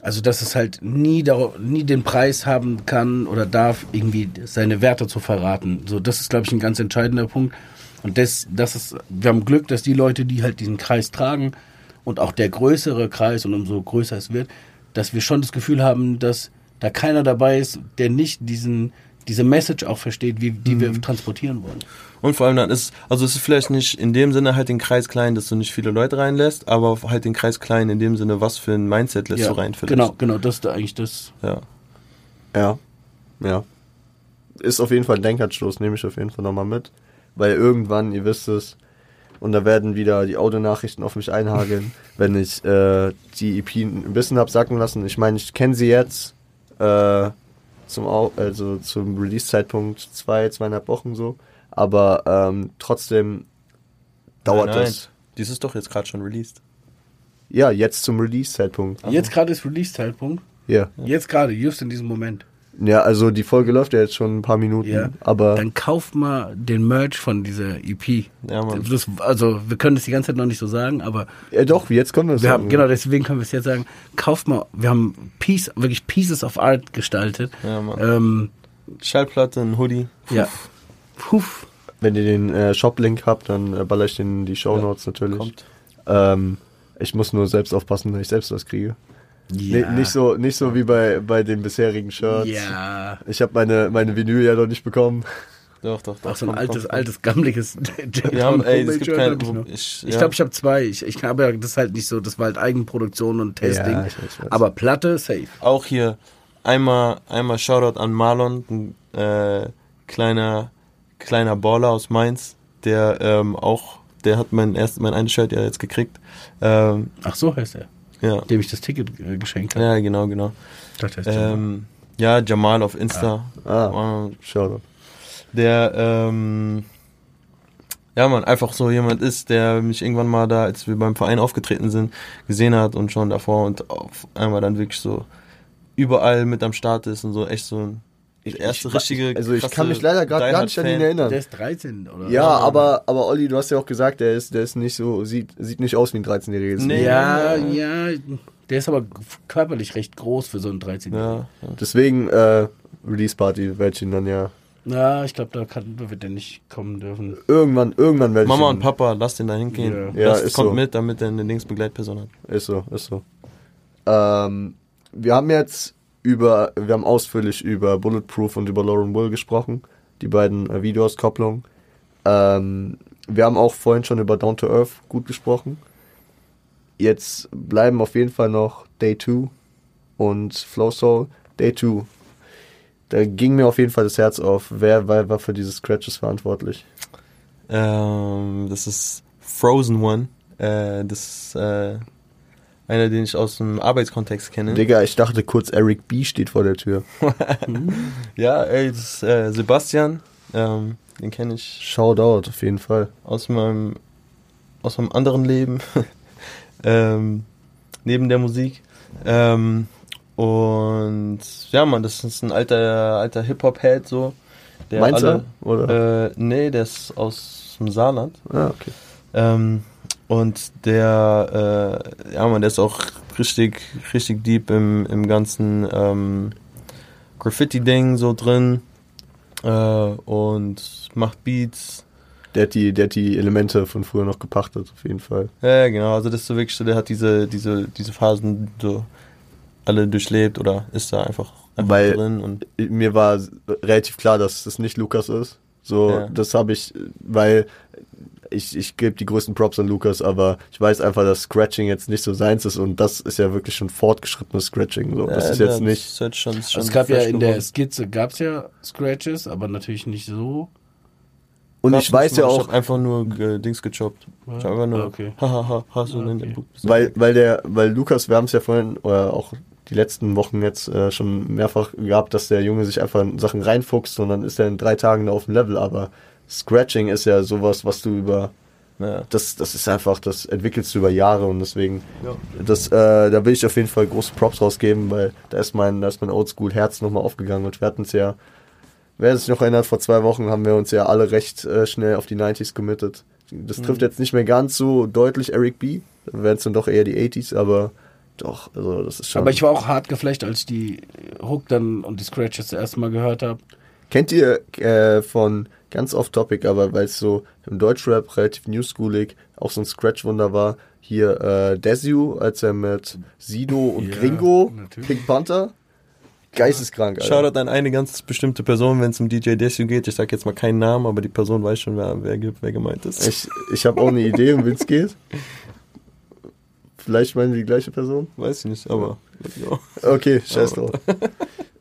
also dass es halt nie, nie den Preis haben kann oder darf, irgendwie seine Werte zu verraten. So, das ist, glaube ich, ein ganz entscheidender Punkt. Und das, das ist, wir haben Glück, dass die Leute, die halt diesen Kreis tragen und auch der größere Kreis und umso größer es wird, dass wir schon das Gefühl haben, dass da keiner dabei ist, der nicht diesen, diese Message auch versteht, wie, die wir transportieren wollen. Und vor allem dann ist, also es ist vielleicht nicht in dem Sinne halt den Kreis klein, dass du nicht viele Leute reinlässt, aber halt den Kreis klein in dem Sinne, was für ein Mindset lässt du rein dich. genau, genau, das ist eigentlich das. Ja. Ja. Ja. Ist auf jeden Fall ein Denkanstoß, nehme ich auf jeden Fall nochmal mit. Weil irgendwann, ihr wisst es, und da werden wieder die Audionachrichten auf mich einhageln, [laughs] wenn ich äh, die EP ein bisschen hab sacken lassen. Ich meine, ich kenne sie jetzt äh, zum, Au also zum Release-Zeitpunkt zwei, zweieinhalb Wochen so. Aber ähm, trotzdem dauert nein, nein. das. Dies ist doch jetzt gerade schon released. Ja, jetzt zum Release-Zeitpunkt. Jetzt gerade ist Release-Zeitpunkt. Ja. Jetzt gerade, just in diesem Moment. Ja, also die Folge läuft ja jetzt schon ein paar Minuten, Ja. aber Dann kauft mal den Merch von dieser EP. Ja, Mann. Das, also, wir können das die ganze Zeit noch nicht so sagen, aber ja doch, jetzt kommen wir wir haben, genau deswegen können wir es jetzt sagen. Kauft mal, wir haben Piece, wirklich Pieces of Art gestaltet. Ja, Mann. Ähm, Schallplatte, ein Hoodie. ja. Puff. Wenn ihr den äh, Shop-Link habt, dann äh, baller ich den in die Show Notes natürlich. Kommt. Ähm, ich muss nur selbst aufpassen, dass ich selbst was kriege. Ja. Nee, nicht so, nicht so wie bei, bei den bisherigen Shirts. Ja. Ich habe meine, meine Vinyl ja noch nicht bekommen. Doch, doch, doch. Auch so ein kommt, altes, kommt, altes, gammeliges [laughs] Wir haben, ey, es gibt Homemade-Shirt kein, hab ich noch. ich, Ich ja. glaube, ich habe zwei. Ich, ich habe ja, das ist halt nicht so, das war halt Eigenproduktion und Testing. Ja, ich weiß, ich weiß. Aber Platte, safe. auch hier einmal, einmal Shoutout an Marlon, ein äh, kleiner, kleiner Baller aus Mainz, der ähm, auch, der hat mein erst, mein eines Shirt ja jetzt gekriegt. Ähm, Ach so heißt er. Ja. Dem ich das Ticket äh, geschenkt habe. ja, genau, genau. Das heißt. Ähm, ja, Jamal auf Insta. Ah, Äh, Shoutout. der ähm, ja man einfach so jemand ist, der mich irgendwann mal da, als wir beim Verein aufgetreten sind, gesehen hat und schon davor und auf einmal dann wirklich so überall mit am Start ist und so echt so ein der erste ich- richtige. also ich kann mich leider gerade gar nicht an ihn erinnern. der ist 13, oder? Ja, aber, aber Olli, du hast ja auch gesagt, der ist, der ist nicht so, sieht, sieht nicht aus wie ein 13-Jähriger. Deswegen- Nee. Ja, ja. Der ist aber körperlich recht groß für so einen 13 Ja. Deswegen, äh, Release Party werde ich ihn dann ja Ja, ich glaube, da, kann- wird er nicht kommen dürfen. irgendwann, irgendwann werde ich Mama und Papa, lass den da hingehen. Ja. Ja, Lass, ist kommt so. mit, damit er eine Linksbegleitperson hat. Ist so, ist so. Ähm, wir haben jetzt über, wir haben ausführlich über Bulletproof und über Lauren Wool gesprochen, die beiden äh, Videoauskopplungen. Ähm, wir haben auch vorhin schon über Down to Earth gut gesprochen. Jetzt bleiben auf jeden Fall noch Day 2 und Flow Soul. Day 2. Da ging mir auf jeden Fall das Herz auf. Wer war, war für diese Scratches verantwortlich? Ähm, das ist Frozen One. Äh, das äh, einer, den ich aus dem Arbeitskontext kenne. Digga, ich dachte kurz, Eric B. steht vor der Tür. [laughs] Ja, ey, das ist äh, Sebastian. Ähm, den kenne ich Shoutout, auf jeden Fall. aus meinem aus meinem anderen Leben. [laughs] ähm, neben der Musik. Ähm, und ja, man, das ist ein alter alter Hip Hop Head so. Der Mainzer, alle, oder? Äh, nee, der ist aus dem Saarland. Ah, okay. Ähm, und der, äh, ja man, der ist auch richtig, richtig deep im, im ganzen ähm, Graffiti-Ding so drin äh, und macht Beats. Der hat, die, der hat die Elemente von früher noch gepachtet, auf jeden Fall. Ja, genau, also das ist so wirklich so, der hat diese, diese, diese Phasen so alle durchlebt oder ist da einfach, einfach Weil- drin und Mir war relativ klar, dass das nicht Lukas ist. So, Ja. das habe ich, weil ich, ich gebe die größten Props an Lukas, aber ich weiß einfach, dass Scratching jetzt nicht so seins ist und das ist ja wirklich schon fortgeschrittenes Scratching. So. Das Ja, ist jetzt das nicht. ist schon, ist schon es gab ja in der geworden. Skizze gab's ja Scratches, aber natürlich nicht so. Und ich weiß ja mal, Ich auch, hab einfach nur äh, Dings gechoppt. Ich hab einfach nur, Ah, okay. [laughs] hahaha, hast du Ah, den okay. Book weil, weil der, weil Lukas, wir haben es ja vorhin, oder auch die letzten Wochen jetzt äh, schon mehrfach gehabt, dass der Junge sich einfach in Sachen reinfuchst und dann ist er in drei Tagen da auf dem Level, aber Scratching ist ja sowas, was du über Ja. das, das ist einfach, das entwickelst du über Jahre und deswegen, Ja. das, äh, da will ich auf jeden Fall große Props rausgeben, weil da ist mein, da ist mein Oldschool-Herz nochmal aufgegangen und wir hatten es ja, wer sich noch erinnert, vor zwei Wochen haben wir uns ja alle recht äh, schnell auf die 90s committed. Das trifft jetzt nicht mehr ganz so deutlich Eric B. Da wären es dann doch eher die 80s, aber doch, also das ist schon. Aber ich war auch hart geflecht, als ich die Hook dann und die Scratches das erste Mal gehört habe. Kennt ihr äh, von ganz off-topic, aber weil es so im Deutschrap relativ newschoolig auch so ein Scratch-Wunder war, hier äh, Desu, als er mit Sido und Ja, Gringo, natürlich. Pink Panther, geisteskrank, Alter. Shoutout an eine ganz bestimmte Person, wenn es um DJ Desu geht. Ich sag jetzt mal keinen Namen, aber die Person weiß schon, wer, wer, wer gemeint ist. Ich, ich habe auch eine Idee, um wen es geht. Vielleicht meinen wir die gleiche Person? Weiß ich nicht, aber. Ja. Okay, scheiß drauf.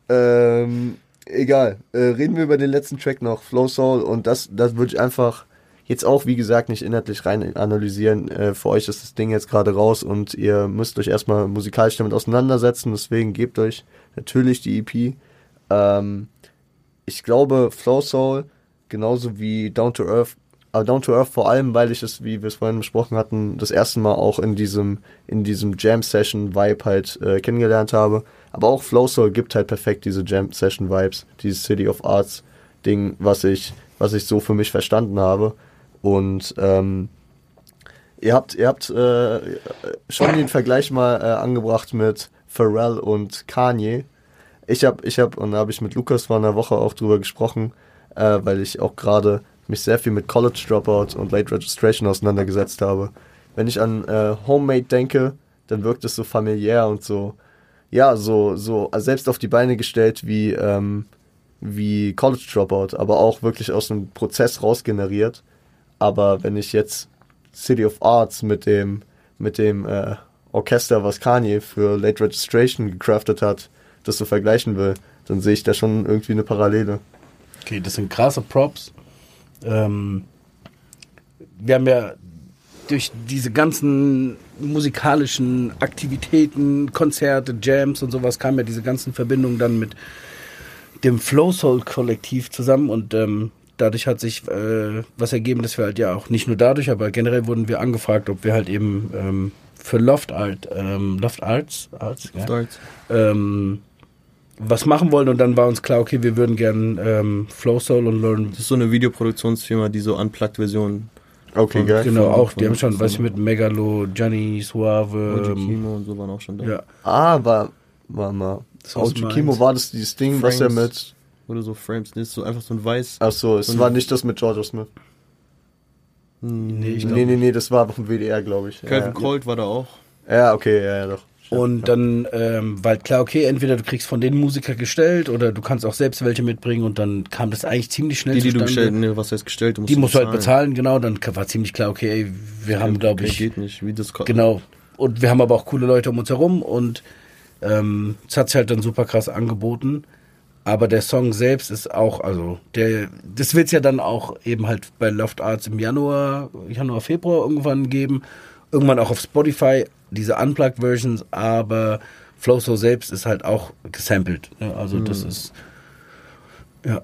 ähm, egal. Äh, reden wir über den letzten Track noch, Flow Soul. Und das, das würde ich einfach jetzt auch, wie gesagt, nicht inhaltlich rein analysieren. Äh, für euch ist das Ding jetzt gerade raus und ihr müsst euch erstmal musikalisch damit auseinandersetzen. Deswegen gebt euch natürlich die EP. Ähm, ich glaube, Flow Soul, genauso wie Down to Earth, aber Down to Earth vor allem, weil ich es, wie wir es vorhin besprochen hatten, das erste Mal auch in diesem, in diesem Jam-Session-Vibe halt äh, kennengelernt habe. Aber auch Flow Soul gibt halt perfekt diese Jam-Session-Vibes, dieses City of Arts-Ding, was ich, was ich so für mich verstanden habe. Und ähm, ihr habt, ihr habt äh, schon den Vergleich mal äh, angebracht mit Pharrell und Kanye. Ich habe, ich habe, und da habe ich mit Lukas vor einer Woche auch drüber gesprochen, äh, weil ich auch gerade mich sehr viel mit College Dropout und Late Registration auseinandergesetzt habe. Wenn ich an äh, Homemade denke, dann wirkt es so familiär und so, ja, so, so also selbst auf die Beine gestellt wie, ähm, wie College Dropout, aber auch wirklich aus einem Prozess rausgeneriert. Aber wenn ich jetzt City of Arts mit dem, mit dem äh, Orchester, was Kanye für Late Registration gecraftet hat, das so vergleichen will, dann sehe ich da schon irgendwie eine Parallele. Okay, das sind krasse Props. Ähm, wir haben ja durch diese ganzen musikalischen Aktivitäten, Konzerte, Jams und sowas kamen ja diese ganzen Verbindungen dann mit dem Flow Soul Kollektiv zusammen und ähm, dadurch hat sich äh, was ergeben, dass wir halt ja auch nicht nur dadurch, aber generell wurden wir angefragt, ob wir halt eben ähm, für Loft Art, ähm, Loft Arts, Arts, Loft ja, Arts. Ähm, was machen wollen und dann war uns klar, okay, wir würden gern ähm, Flow Soul und Learn. Das ist so eine Videoproduktionsfirma, die so Unplugged-Versionen. Okay, Von- geil. Genau, von- auch, die von- haben schon, weiß ich, mit Megalo, Gianni, Suave. Oji Ähm, Kimo und so waren auch schon da. ja, Ah, war, war mal. Oji. Kimo war das dieses Ding, was er Frames. mit. Oder so Frames. Das ist so einfach so ein weiß. Achso, es Und- war nicht das mit Georgia Smith. nee, ich Nee, nee, nee, das war vom WDR, glaube ich. Calvin ja. Colt war da auch. ja, okay, ja, ja, doch. Und dann ähm, war halt klar, okay, entweder du kriegst von den Musiker gestellt oder du kannst auch selbst welche mitbringen und dann kam das eigentlich ziemlich schnell Die, die du zustande. gestellt, nee, was heißt gestellt? Du musst die musst du halt bezahlen, genau, dann war ziemlich klar, okay, ey, wir haben, glaube ich, Geht nicht, wie das ko- Genau. Und wir haben aber auch coole Leute um uns herum und ähm, es hat sich halt dann super krass angeboten. Aber der Song selbst ist auch, also der, das wird es ja dann auch eben halt bei Loft Arts im Januar, Januar, Februar irgendwann geben. Irgendwann auch auf Spotify, diese Unplugged Versions, aber Flow So selbst ist halt auch gesampelt. Ne? Also das ist, ja.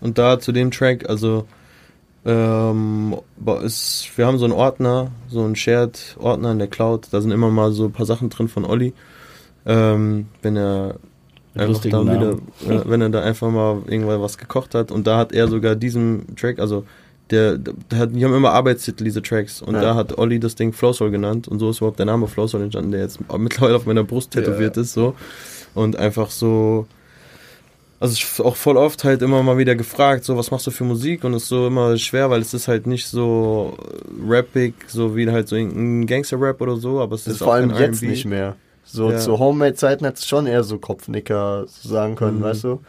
Und da zu dem Track, also ähm, ist, wir haben so einen Ordner, so einen Shared-Ordner in der Cloud, da sind immer mal so ein paar Sachen drin von Olli. Ähm, wenn er einfach da wieder, äh, wenn er da einfach mal irgendwann was gekocht hat und da hat er sogar diesen Track, also der, der hat, die haben immer Arbeitstitel, diese Tracks. Und Ja. da hat Olli das Ding Flow Soul genannt. Und so ist überhaupt der Name Flow Soul entstanden, der jetzt mittlerweile auf meiner Brust tätowiert ist. so Und einfach so. Also ich auch voll oft halt immer mal wieder gefragt, so was machst du für Musik? Und es ist so immer schwer, weil es ist halt nicht so rappig, so wie halt so ein Gangster-Rap oder so, aber es Das ist ist vor auch allem jetzt nicht mehr. So Ja. zu Homemade-Zeiten hätte es schon eher so Kopfnicker sagen können, Mhm. weißt du?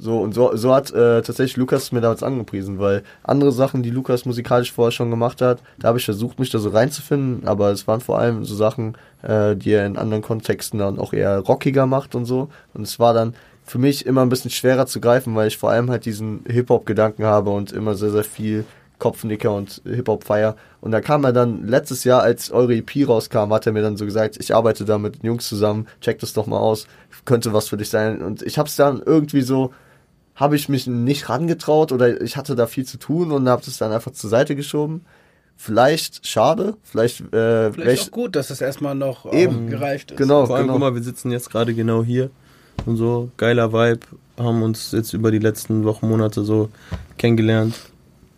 So, und so, so hat äh, tatsächlich Lukas mir damals angepriesen, weil andere Sachen, die Lukas musikalisch vorher schon gemacht hat, da habe ich versucht, mich da so reinzufinden, aber es waren vor allem so Sachen, äh, die er in anderen Kontexten dann auch eher rockiger macht und so. Und es war dann für mich immer ein bisschen schwerer zu greifen, weil ich vor allem halt diesen Hip-Hop-Gedanken habe und immer sehr, sehr viel Kopfnicker und Hip-Hop-Feier. Und da kam er dann letztes Jahr, als eure EP rauskam, hat er mir dann so gesagt, ich arbeite da mit den Jungs zusammen, check das doch mal aus, könnte was für dich sein. Und ich hab's dann irgendwie so, habe ich mich nicht rangetraut oder ich hatte da viel zu tun und habe das dann einfach zur Seite geschoben. Vielleicht schade, vielleicht, äh, Vielleicht welch- auch gut, dass das erstmal noch auch Eben. gereift ist. Genau, Vor allem, genau. guck mal, wir sitzen jetzt gerade genau hier und so, geiler Vibe, haben uns jetzt über die letzten Wochen, Monate so kennengelernt,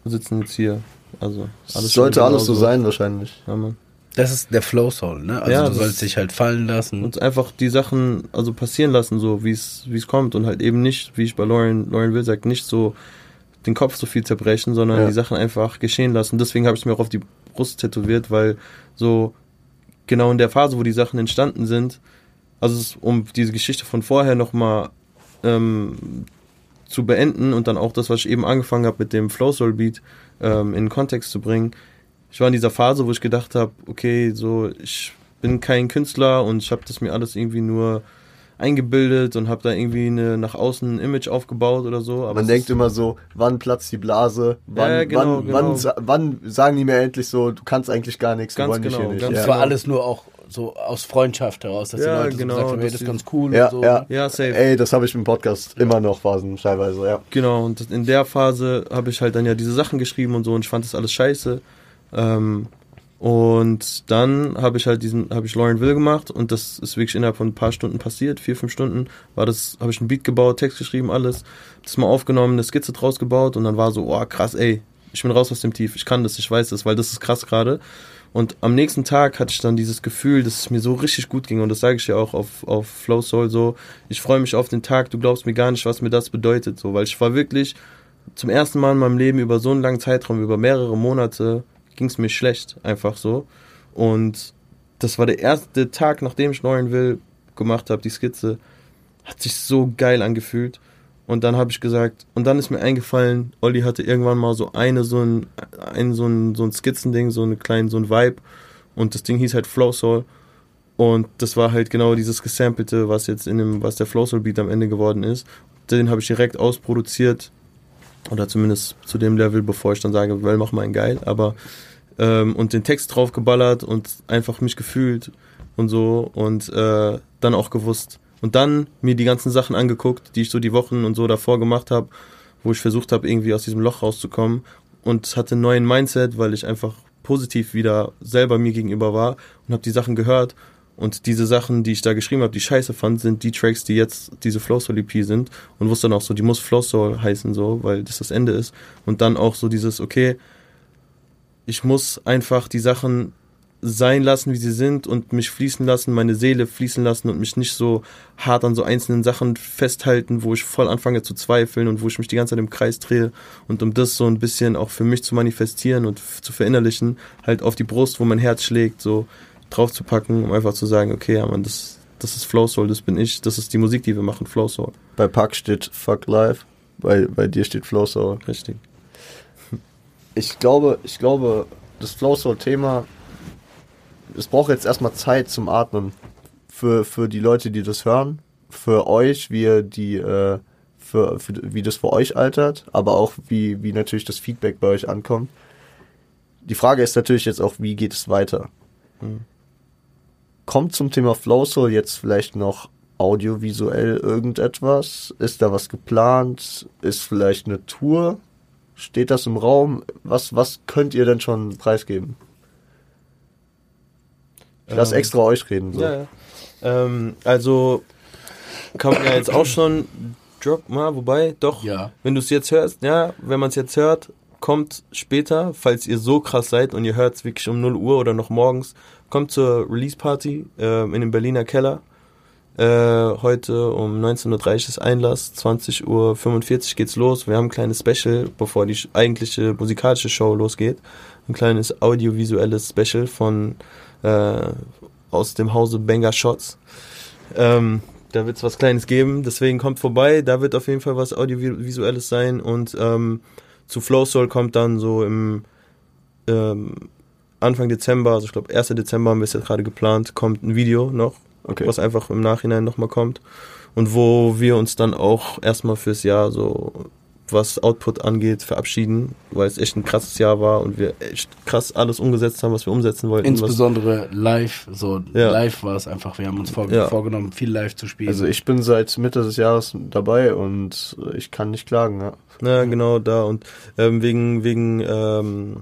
wir sitzen jetzt hier. Also, Es sollte alles so genauso. sein wahrscheinlich. Ja, Mann. Das ist der Flow Soul, ne? Also Ja, du sollst dich halt fallen lassen. Und einfach die Sachen also passieren lassen, so wie es wie es kommt und halt eben nicht, wie ich bei Lauren, Lauren Will sagt, nicht so den Kopf so viel zerbrechen, sondern Ja. die Sachen einfach geschehen lassen. Deswegen habe ich es mir auch auf die Brust tätowiert, weil so genau in der Phase, wo die Sachen entstanden sind, also um diese Geschichte von vorher nochmal ähm, zu beenden und dann auch das, was ich eben angefangen habe mit dem Flow Soul Beat ähm, in Kontext zu bringen. Ich war in dieser Phase, wo ich gedacht habe, okay, so ich bin kein Künstler und ich habe das mir alles irgendwie nur eingebildet und habe da irgendwie eine nach außen ein Image aufgebaut oder so. Aber Man denkt ist, immer so, wann platzt die Blase, wann, Ja, genau, wann, genau. Wann, wann sagen die mir endlich so, du kannst eigentlich gar nichts, Ganz dich genau, hier nicht. ganz Das ja. war alles nur auch so aus Freundschaft heraus, dass Ja, die Leute genau, so gesagt haben, ey, dass das ist ganz cool Ja, und so. ja. Ja, safe. Ey, das habe ich im Podcast immer noch phasen, teilweise, ja. Genau, und in der Phase habe ich halt dann ja diese Sachen geschrieben und so und ich fand das alles scheiße. Ähm, und dann habe ich halt diesen, habe ich Lauren Will gemacht und das ist wirklich innerhalb von ein paar Stunden passiert, vier, fünf Stunden war das, habe ich einen Beat gebaut, Text geschrieben, alles, das mal aufgenommen, eine Skizze draus gebaut und dann war so, oh krass, ey, ich bin raus aus dem Tief, ich kann das, ich weiß das, weil das ist krass gerade. Und am nächsten Tag hatte ich dann dieses Gefühl, dass es mir so richtig gut ging und das sage ich ja auch auf, auf Flow Soul so, ich freue mich auf den Tag, du glaubst mir gar nicht, was mir das bedeutet, so, weil ich war wirklich zum ersten Mal in meinem Leben über so einen langen Zeitraum, über mehrere Monate, ging es mir schlecht, einfach so. Und das war der erste Tag, nachdem ich Lauren Will gemacht habe, die Skizze, hat sich so geil angefühlt. Und dann habe ich gesagt, und dann ist mir eingefallen, Olli hatte irgendwann mal so eine, so ein, ein so ein, so ein Skizzending, so eine kleine, so ein Vibe. Und das Ding hieß halt Flow Soul. Und das war halt genau dieses Gesampelte, was jetzt in dem, was der Flow Soul Beat am Ende geworden ist. Den habe ich direkt ausproduziert. Oder zumindest zu dem Level, bevor ich dann sage, well, mach mal einen geil. Aber, ähm, und den Text draufgeballert und einfach mich gefühlt und so. Und äh, dann auch gewusst. Und dann mir die ganzen Sachen angeguckt, die ich so die Wochen und so davor gemacht habe, wo ich versucht habe, irgendwie aus diesem Loch rauszukommen. Und hatte einen neuen Mindset, weil ich einfach positiv wieder selber mir gegenüber war und habe die Sachen gehört. Und diese Sachen, die ich da geschrieben habe, die ich scheiße fand, sind die Tracks, die jetzt diese Flow Soul EP sind. Und wusste dann auch so, die muss Flow Soul heißen, so, weil das das Ende ist. Und dann auch so dieses, okay, ich muss einfach die Sachen sein lassen, wie sie sind und mich fließen lassen, meine Seele fließen lassen und mich nicht so hart an so einzelnen Sachen festhalten, wo ich voll anfange zu zweifeln und wo ich mich die ganze Zeit im Kreis drehe und um das so ein bisschen auch für mich zu manifestieren und zu verinnerlichen, halt auf die Brust, wo mein Herz schlägt, so drauf zu packen, um einfach zu sagen, okay, ja man, das, das ist Flow Soul, das bin ich, das ist die Musik, die wir machen, Flow Soul. Bei Pack steht Fuck Life, bei, bei dir steht Flow Soul. Richtig. Ich glaube, ich glaube, das Flow Soul Thema, es braucht jetzt erstmal Zeit zum Atmen. Für, für die Leute, die das hören, für euch, wie ihr die, äh, für, für, wie das für euch altert, aber auch wie, wie natürlich das Feedback bei euch ankommt. Die Frage ist natürlich jetzt auch, wie geht es weiter? Mhm. Kommt zum Thema Flow Soul jetzt vielleicht noch audiovisuell irgendetwas? Ist da was geplant? Ist vielleicht eine Tour? Steht das im Raum? Was, was könnt ihr denn schon preisgeben? Ich lasse Ähm, extra euch reden. So. Ja, ja. Ähm, also kann man ja jetzt auch schon Drop mal, wobei, doch, Ja. wenn du es jetzt hörst, ja, wenn man es jetzt hört, kommt später, falls ihr so krass seid und ihr hört es wirklich um 0 Uhr oder noch morgens, kommt zur Release Party ähm, in dem Berliner Keller. Äh, heute um 19.30 Uhr ist Einlass, 20.45 Uhr geht's los. Wir haben ein kleines Special, bevor die eigentliche musikalische Show losgeht. Ein kleines audiovisuelles Special von äh, aus dem Hause Banger Shots. Ähm, da wird es was Kleines geben, deswegen kommt vorbei. Da wird auf jeden Fall was Audiovisuelles sein und ähm, zu Flow Soul kommt dann so im ähm, Anfang Dezember, also ich glaube 1. Dezember haben wir es jetzt gerade geplant, kommt ein Video noch, Okay. was einfach im Nachhinein nochmal kommt. Und wo wir uns dann auch erstmal fürs Jahr so, was Output angeht, verabschieden, weil es echt ein krasses Jahr war und wir echt krass alles umgesetzt haben, was wir umsetzen wollten. was, Insbesondere live, so Ja. live war es einfach. Wir haben uns vorge Ja. vorgenommen, viel live zu spielen. Also ich bin seit Mitte des Jahres dabei und ich kann nicht klagen. Ja. ja, genau da und ähm, wegen, wegen, ähm,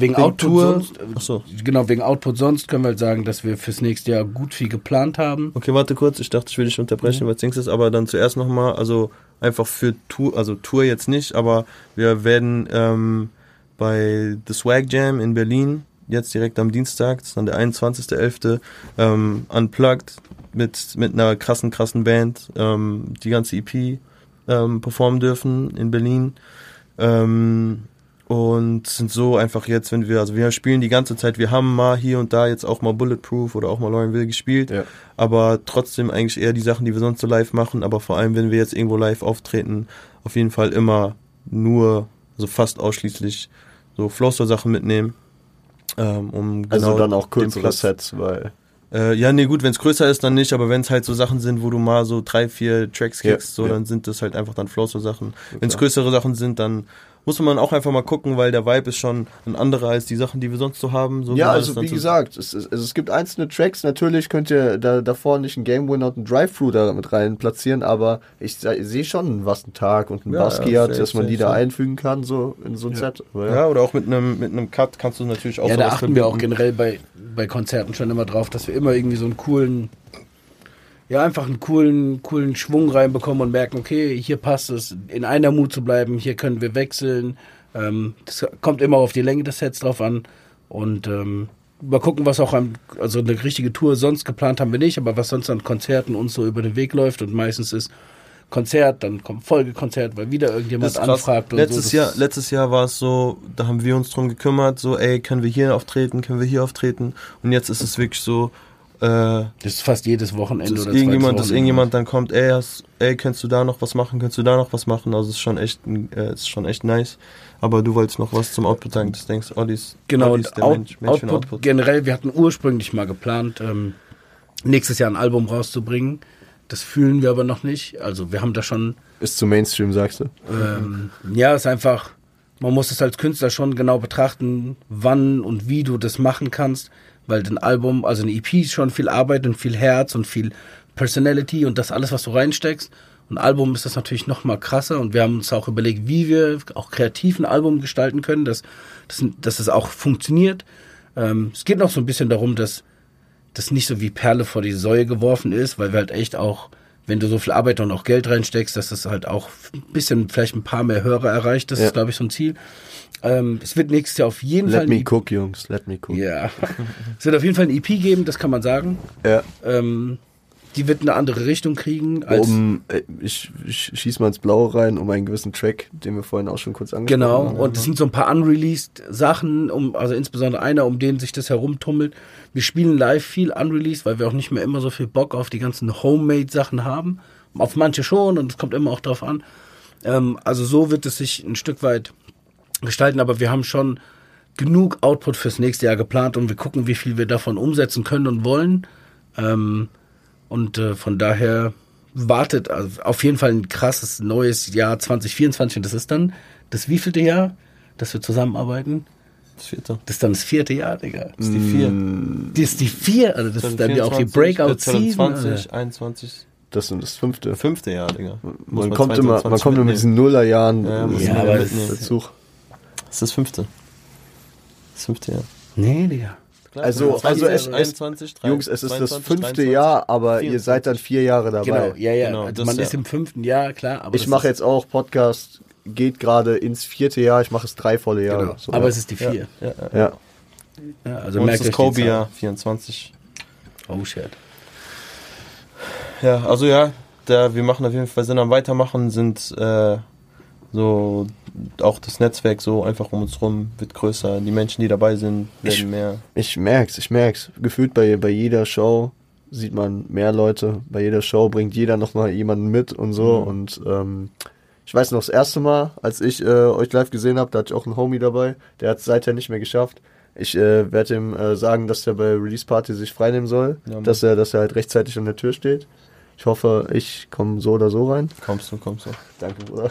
wegen wegen Output sonst, äh, ach so. genau, wegen Output sonst können wir halt sagen, dass wir fürs nächste Jahr gut viel geplant haben. Okay, warte kurz, ich dachte, ich will dich unterbrechen, Mhm. was Dings ist, aber dann zuerst nochmal, also einfach für Tour, also Tour jetzt nicht, aber wir werden ähm, bei The Swag Jam in Berlin, jetzt direkt am Dienstag, das ist dann der 21.11., ähm, unplugged mit, mit einer krassen, krassen Band, ähm, die ganze EP ähm, performen dürfen in Berlin. Ähm, und sind so einfach jetzt, wenn wir, also wir spielen die ganze Zeit, wir haben mal hier und da jetzt auch mal Bulletproof oder auch mal Lauren Will gespielt, Ja. aber trotzdem eigentlich eher die Sachen, die wir sonst so live machen, aber vor allem, wenn wir jetzt irgendwo live auftreten, auf jeden Fall immer nur, also fast ausschließlich so Flowstore-Sachen mitnehmen, ähm, um Also genau dann auch kürzere Sets, weil Äh, ja, nee, gut, wenn es größer ist, dann nicht, aber wenn es halt so Sachen sind, wo du mal so drei, vier Tracks Ja, kriegst, so, ja. dann sind das halt einfach dann Flowstore-Sachen. Wenn es größere Sachen sind, dann muss man auch einfach mal gucken, weil der Vibe ist schon ein anderer als die Sachen, die wir sonst so haben. So Ja, also wie gesagt, es, es, also es gibt einzelne Tracks, natürlich könnt ihr da davor nicht einen Game Winner und einen Drive-Thru da mit rein platzieren, aber ich se- sehe schon, was ein Tag und ein Ja, Basquiat, ja, dass man die da einfügen kann, so in so ein Set. Aber Ja, oder auch mit einem mit einem Cut kannst du natürlich auch Ja, da achten wir auch generell bei, bei Konzerten schon immer drauf, dass wir immer irgendwie so einen coolen, ja, einfach einen coolen, coolen Schwung reinbekommen und merken, okay, hier passt es, in einer Mut zu bleiben, hier können wir wechseln. Ähm, das kommt immer auf die Länge des Sets drauf an. Und ähm, mal gucken, was auch an, also eine richtige Tour sonst geplant haben wir nicht, aber was sonst an Konzerten uns so über den Weg läuft und meistens ist Konzert, dann kommt Folgekonzert, weil wieder irgendjemand anfragt und letztes so. Jahr, letztes Jahr war es so, da haben wir uns drum gekümmert, so, ey, können wir hier auftreten, können wir hier auftreten? Und jetzt ist es wirklich so, das ist fast jedes Wochenende dass oder irgendjemand, dass irgendjemand dann kommt, ey, hast, ey, kannst du da noch was machen, kannst du da noch was machen? Also es ist schon echt, äh, es ist schon echt nice. Aber du wolltest noch was zum Output sagen, das denkst, Olli ist, Genau, Olli ist und der Out, Mensch, Mensch Output, Output. generell, wir hatten ursprünglich mal geplant, ähm, nächstes Jahr ein Album rauszubringen. Das fühlen wir aber noch nicht. Also wir haben da schon, ist zu Mainstream, sagst du? ähm, ja, ist einfach, man muss es als Künstler schon genau betrachten, wann und wie du das machen kannst, weil ein Album, also eine EP ist schon viel Arbeit und viel Herz und viel Personality und das alles, was du reinsteckst. Ein Album ist das natürlich noch mal krasser und wir haben uns auch überlegt, wie wir auch kreativ ein Album gestalten können, dass, dass, dass es auch funktioniert. Ähm, es geht noch so ein bisschen darum, dass das nicht so wie Perle vor die Säue geworfen ist, weil wir halt echt auch, wenn du so viel Arbeit und auch Geld reinsteckst, dass das halt auch ein bisschen, vielleicht ein paar mehr Hörer erreicht. Das Ja. ist, glaube ich, so ein Ziel. Ähm, es wird nächstes Jahr auf jeden Fall Let me cook, Jungs, let me cook. ja. [laughs] es wird auf jeden Fall ein EP geben, das kann man sagen. Ja. Ähm, die wird eine andere Richtung kriegen als Um, äh, ich, ich schieß mal ins Blaue rein, um einen gewissen Track, den wir vorhin auch schon kurz angesprochen Genau, haben. und es sind so ein paar unreleased Sachen, um, also insbesondere einer, um den sich das herumtummelt. Wir spielen live viel unreleased, weil wir auch nicht mehr immer so viel Bock auf die ganzen Homemade-Sachen haben. Auf manche schon und es kommt immer auch drauf an. Ähm, also so wird es sich ein Stück weit gestalten, aber wir haben schon genug Output fürs nächste Jahr geplant und wir gucken, wie viel wir davon umsetzen können und wollen. Ähm, und äh, von daher wartet also auf jeden Fall ein krasses neues Jahr 2024 und das ist dann das wievielte Jahr, dass wir zusammenarbeiten? Das vierte. Das ist dann das vierte Jahr, Digga. Das ist die vier. Das ist die vier, also das ist dann ja auch die 2024, Breakout-Season. 2020, 21, Das ist das fünfte. fünfte Jahr, Digga. Muss Man kommt immer, man 2022 kommt immer mit diesen Nullerjahren Ja, Ja, man aber. Das ist das fünfte. Das fünfte Jahr. Nee, Digga. Also- also es- es- 21, Jungs, es ist das 22, fünfte 23. Jahr, aber ihr seid dann vier Jahre dabei. Genau, ja, ja. Genau, also das man ja. ist im fünften Jahr, klar. Aber ich mache ist, jetzt auch Podcast, geht gerade ins vierte Jahr, ich mache es drei volle Jahre. Genau. So, aber ja. es ist die vier. Ja, ja. ja. Ja, also Und merkt das euch die Kobe-Jahr, 24. Zahl. Oh shit. Ja, also ja, da, wir machen auf jeden Fall Sinn am Weitermachen, sind äh, so auch das Netzwerk so einfach um uns rum wird größer. Die Menschen, die dabei sind, werden Ich- mehr. Ich merk's, ich merk's. Gefühlt bei, bei jeder Show sieht man mehr Leute. Bei jeder Show bringt jeder nochmal jemanden mit und so. Mhm. Und ähm, ich weiß noch, das erste Mal, als ich äh, euch live gesehen habe, da hatte ich auch einen Homie dabei. Der hat es seither nicht mehr geschafft. Ich äh, werde ihm äh, sagen, dass er bei Release Party sich freinehmen soll. Ja, dass, er, dass er halt rechtzeitig an der Tür steht. Ich hoffe, ich komme so oder so rein. Kommst du, kommst du. Danke, Bruder.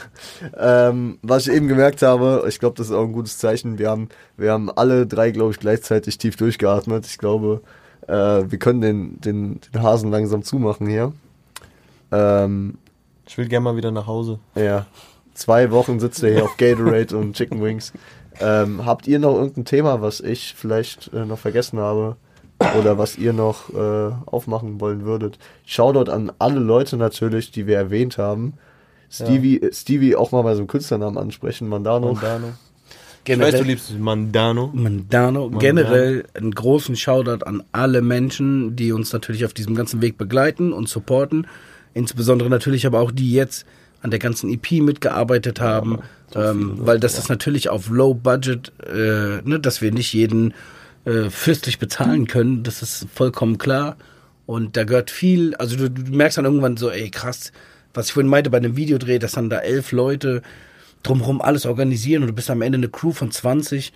Ähm, was ich eben gemerkt habe, ich glaube, das ist auch ein gutes Zeichen. Wir haben, wir haben alle drei, glaube ich, gleichzeitig tief durchgeatmet. Ich glaube, äh, wir können den, den, den Hasen langsam zumachen hier. Ähm, Ich will gerne mal wieder nach Hause. ja, zwei Wochen sitzt er hier auf Gatorade und Chicken Wings. [laughs] Ähm, habt ihr noch irgendein Thema, was ich vielleicht äh, noch vergessen habe? Oder was ihr noch äh, aufmachen wollen würdet? Shoutout an alle Leute natürlich, die wir erwähnt haben. Stevie, äh, Stevie auch mal bei so einem Künstlernamen ansprechen, Mandano. Mandano. Ich weiß, du Generell, liebst Mandano. Mandano, generell einen großen Shoutout an alle Menschen, die uns natürlich auf diesem ganzen Weg begleiten und supporten. Insbesondere natürlich aber auch die jetzt an der ganzen EP mitgearbeitet haben, ähm, weil das ist natürlich auf Low Budget, äh, ne, dass wir nicht jeden äh, fürstlich bezahlen können, das ist vollkommen klar. Und da gehört viel, also du, du merkst dann irgendwann so, ey krass, was ich vorhin meinte bei einem Videodreh, dass dann da elf Leute drumherum alles organisieren und du bist am Ende eine Crew von 20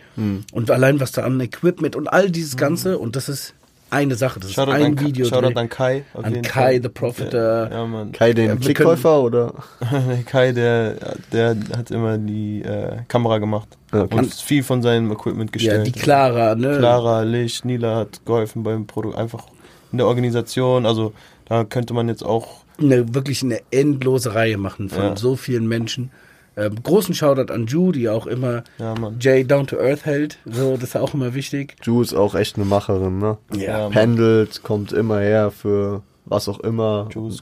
und allein was da an Equipment und all dieses Ganze und das ist eine Sache, das Shoutout ist ein an, Video. Shoutout an Kai. auf an jeden Kai, Fall. the Profiter. Ja, Mann. Kai, den Ja, Klickkäufer oder? [laughs] Kai, der, der hat immer die äh, Kamera gemacht Okay. und viel von seinem Equipment Ja, gestellt. die Clara, ne? Clara, Licht, Nila hat geholfen beim Produkt, einfach in der Organisation. Also da könnte man jetzt auch Eine, wirklich eine endlose Reihe machen von Ja. so vielen Menschen. Ähm, großen Shoutout an Ju, die auch immer Ja. Jay down to earth hält. So, das ist auch immer wichtig. Ju ist auch echt eine Macherin, ne? Ja. Pendelt, kommt immer her für was auch immer. Juice.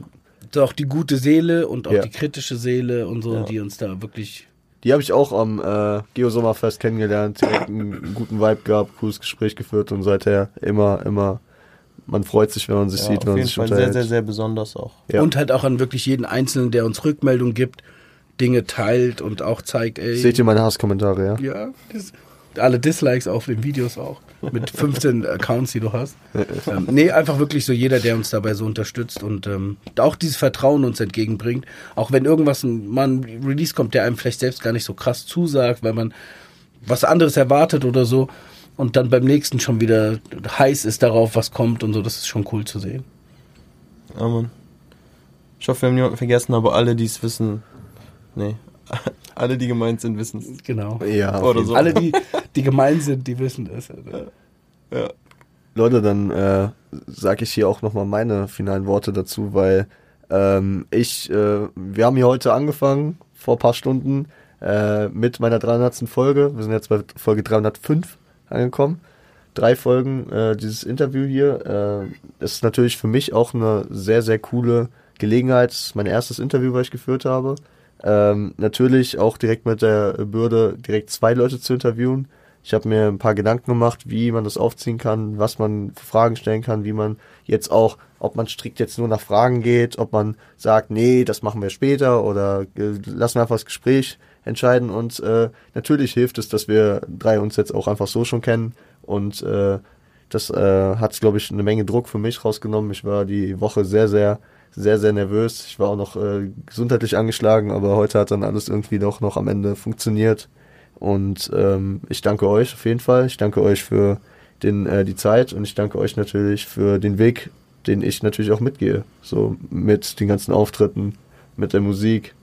So auch die gute Seele und auch Ja. die kritische Seele und so, Ja. die uns da wirklich. Die habe ich auch am äh, Geo Sommerfest kennengelernt, einen [laughs] guten Vibe gehabt, cooles Gespräch geführt und seither immer, immer, man freut sich, wenn man sich Ja, sieht, auf jeden Fall sehr, unterhält. sehr, sehr besonders auch. Und halt auch an wirklich jeden Einzelnen, der uns Rückmeldung gibt, Dinge teilt und auch zeigt, ey. Seht ihr meine Hasskommentare, ja? Ja, das, alle Dislikes auf den Videos auch. Mit [laughs] 15 Accounts, die du hast. ähm, nee, einfach wirklich so jeder, der uns dabei so unterstützt und ähm, auch dieses Vertrauen uns entgegenbringt. Auch wenn irgendwas ein, mal ein Release kommt, der einem vielleicht selbst gar nicht so krass zusagt, weil man was anderes erwartet oder so und dann beim nächsten schon wieder heiß ist darauf, was kommt und so. Das ist schon cool zu sehen. Ja, Mann. Ich hoffe, wir haben niemanden vergessen, aber alle, die es wissen, nee. [laughs] alle, die gemeint sind, wissen es. Genau. Ja, Oder so. Alle, die, die gemein sind, die wissen das. Also. Ja. Leute, dann äh, sage ich hier auch nochmal meine finalen Worte dazu, weil ähm, ich, äh, wir haben hier heute angefangen, vor ein paar Stunden, äh, mit meiner 300. Folge. Wir sind jetzt bei Folge 305 angekommen. Drei Folgen äh, dieses Interview hier. Äh, ist natürlich für mich auch eine sehr, sehr coole Gelegenheit. Das ist mein erstes Interview, was ich geführt habe. Ähm, natürlich auch direkt mit der Bürde, direkt zwei Leute zu interviewen. Ich habe mir ein paar Gedanken gemacht, wie man das aufziehen kann, was man für Fragen stellen kann, wie man jetzt auch, ob man strikt jetzt nur nach Fragen geht, ob man sagt, nee, das machen wir später oder äh, lassen wir einfach das Gespräch entscheiden. Und äh, natürlich hilft es, dass wir drei uns jetzt auch einfach so schon kennen. Und äh, das äh, hat, glaube ich, eine Menge Druck für mich rausgenommen. Ich war die Woche sehr, sehr, sehr, sehr nervös. Ich war auch noch äh, gesundheitlich angeschlagen, aber heute hat dann alles irgendwie doch noch am Ende funktioniert. Und ähm, ich danke euch auf jeden Fall. Ich danke euch für den, äh, die Zeit und ich danke euch natürlich für den Weg, den ich natürlich auch mitgehe. So mit den ganzen Auftritten, mit der Musik,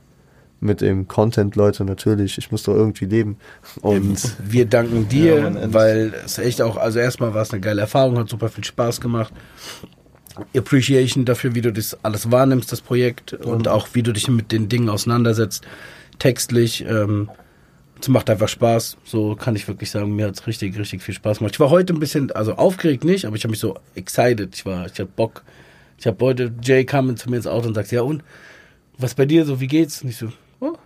mit dem Content, Leute, natürlich. Ich muss doch irgendwie leben. Und [laughs] Wir danken dir, Ja, weil es echt auch, also erstmal war es eine geile Erfahrung, hat super viel Spaß gemacht. Appreciation dafür, wie du das alles wahrnimmst, das Projekt, und auch wie du dich mit den Dingen auseinandersetzt, textlich. Ähm, es macht einfach Spaß. So kann ich wirklich sagen, mir hat es richtig, richtig viel Spaß gemacht. Ich war heute ein bisschen, also aufgeregt nicht, aber ich habe mich so excited. Ich war, ich hatte Bock. Ich habe heute, Jay kam zu mir ins Auto und sagt, ja und, was bei dir so, wie geht's? Und ich so, oh.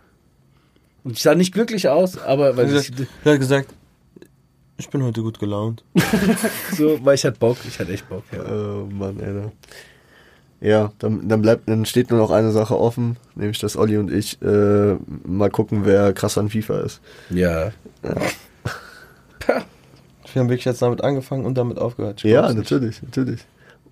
Und ich sah nicht glücklich aus, aber weil ich, Er hat gesagt, ich bin heute gut gelaunt. [laughs] so, weil ich hatte Bock, ich hatte echt Bock. Ja. Oh Mann, Alter. Ja, dann, dann bleibt, dann steht nur noch eine Sache offen, nämlich dass Olli und ich äh, mal gucken, wer krass an FIFA ist. ja. [laughs] Wir haben wirklich jetzt damit angefangen und damit aufgehört. Ja, glaub's nicht. natürlich, natürlich.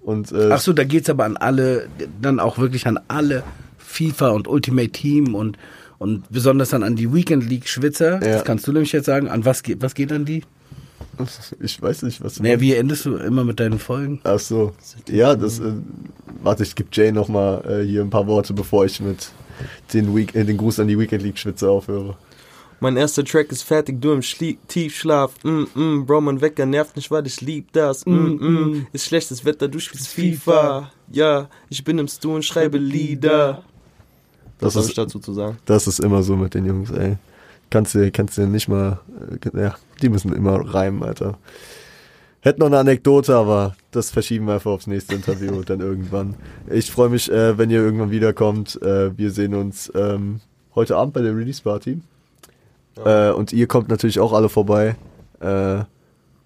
Und äh, Ach so, da geht's aber an alle, dann auch wirklich an alle FIFA und Ultimate Team und und besonders dann an die Weekend League Schwitzer. Ja. Das kannst du nämlich jetzt sagen. An was geht, was geht an die? Ich weiß nicht, was. du Naja, wie endest du immer mit deinen Folgen? Ach so. Ja, das. Äh, warte, ich gebe Jay noch mal äh, hier ein paar Worte, bevor ich mit den, Week äh, den Gruß an die Weekend League Schwitze aufhöre. Mein erster Track ist fertig, du im Schlie Tiefschlaf. Mm, mm, Bro, mein Wecker nervt nicht, weil ich lieb das. Mm, mm. Ist schlechtes Wetter, du spielst FIFA. Ja, ich bin im Stu und schreibe Lieder. Das Was habe ich ist, dazu zu sagen? das ist immer so mit den Jungs, ey. Kannst du, kannst du nicht mal. Äh, ja, die müssen immer reimen, Alter. Hätte noch eine Anekdote, aber das verschieben wir einfach aufs nächste Interview [laughs] dann irgendwann. Ich freue mich, äh, wenn ihr irgendwann wiederkommt. Äh, wir sehen uns ähm, heute Abend bei der Release Party. Äh, und ihr kommt natürlich auch alle vorbei. Äh,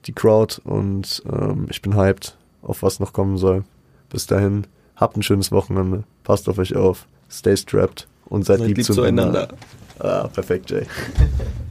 die Crowd und ähm, ich bin hyped, auf was noch kommen soll. Bis dahin, habt ein schönes Wochenende. Passt auf euch auf. Stay strapped und seid, lieb, zueinander. Ah, perfekt, Jay. [laughs]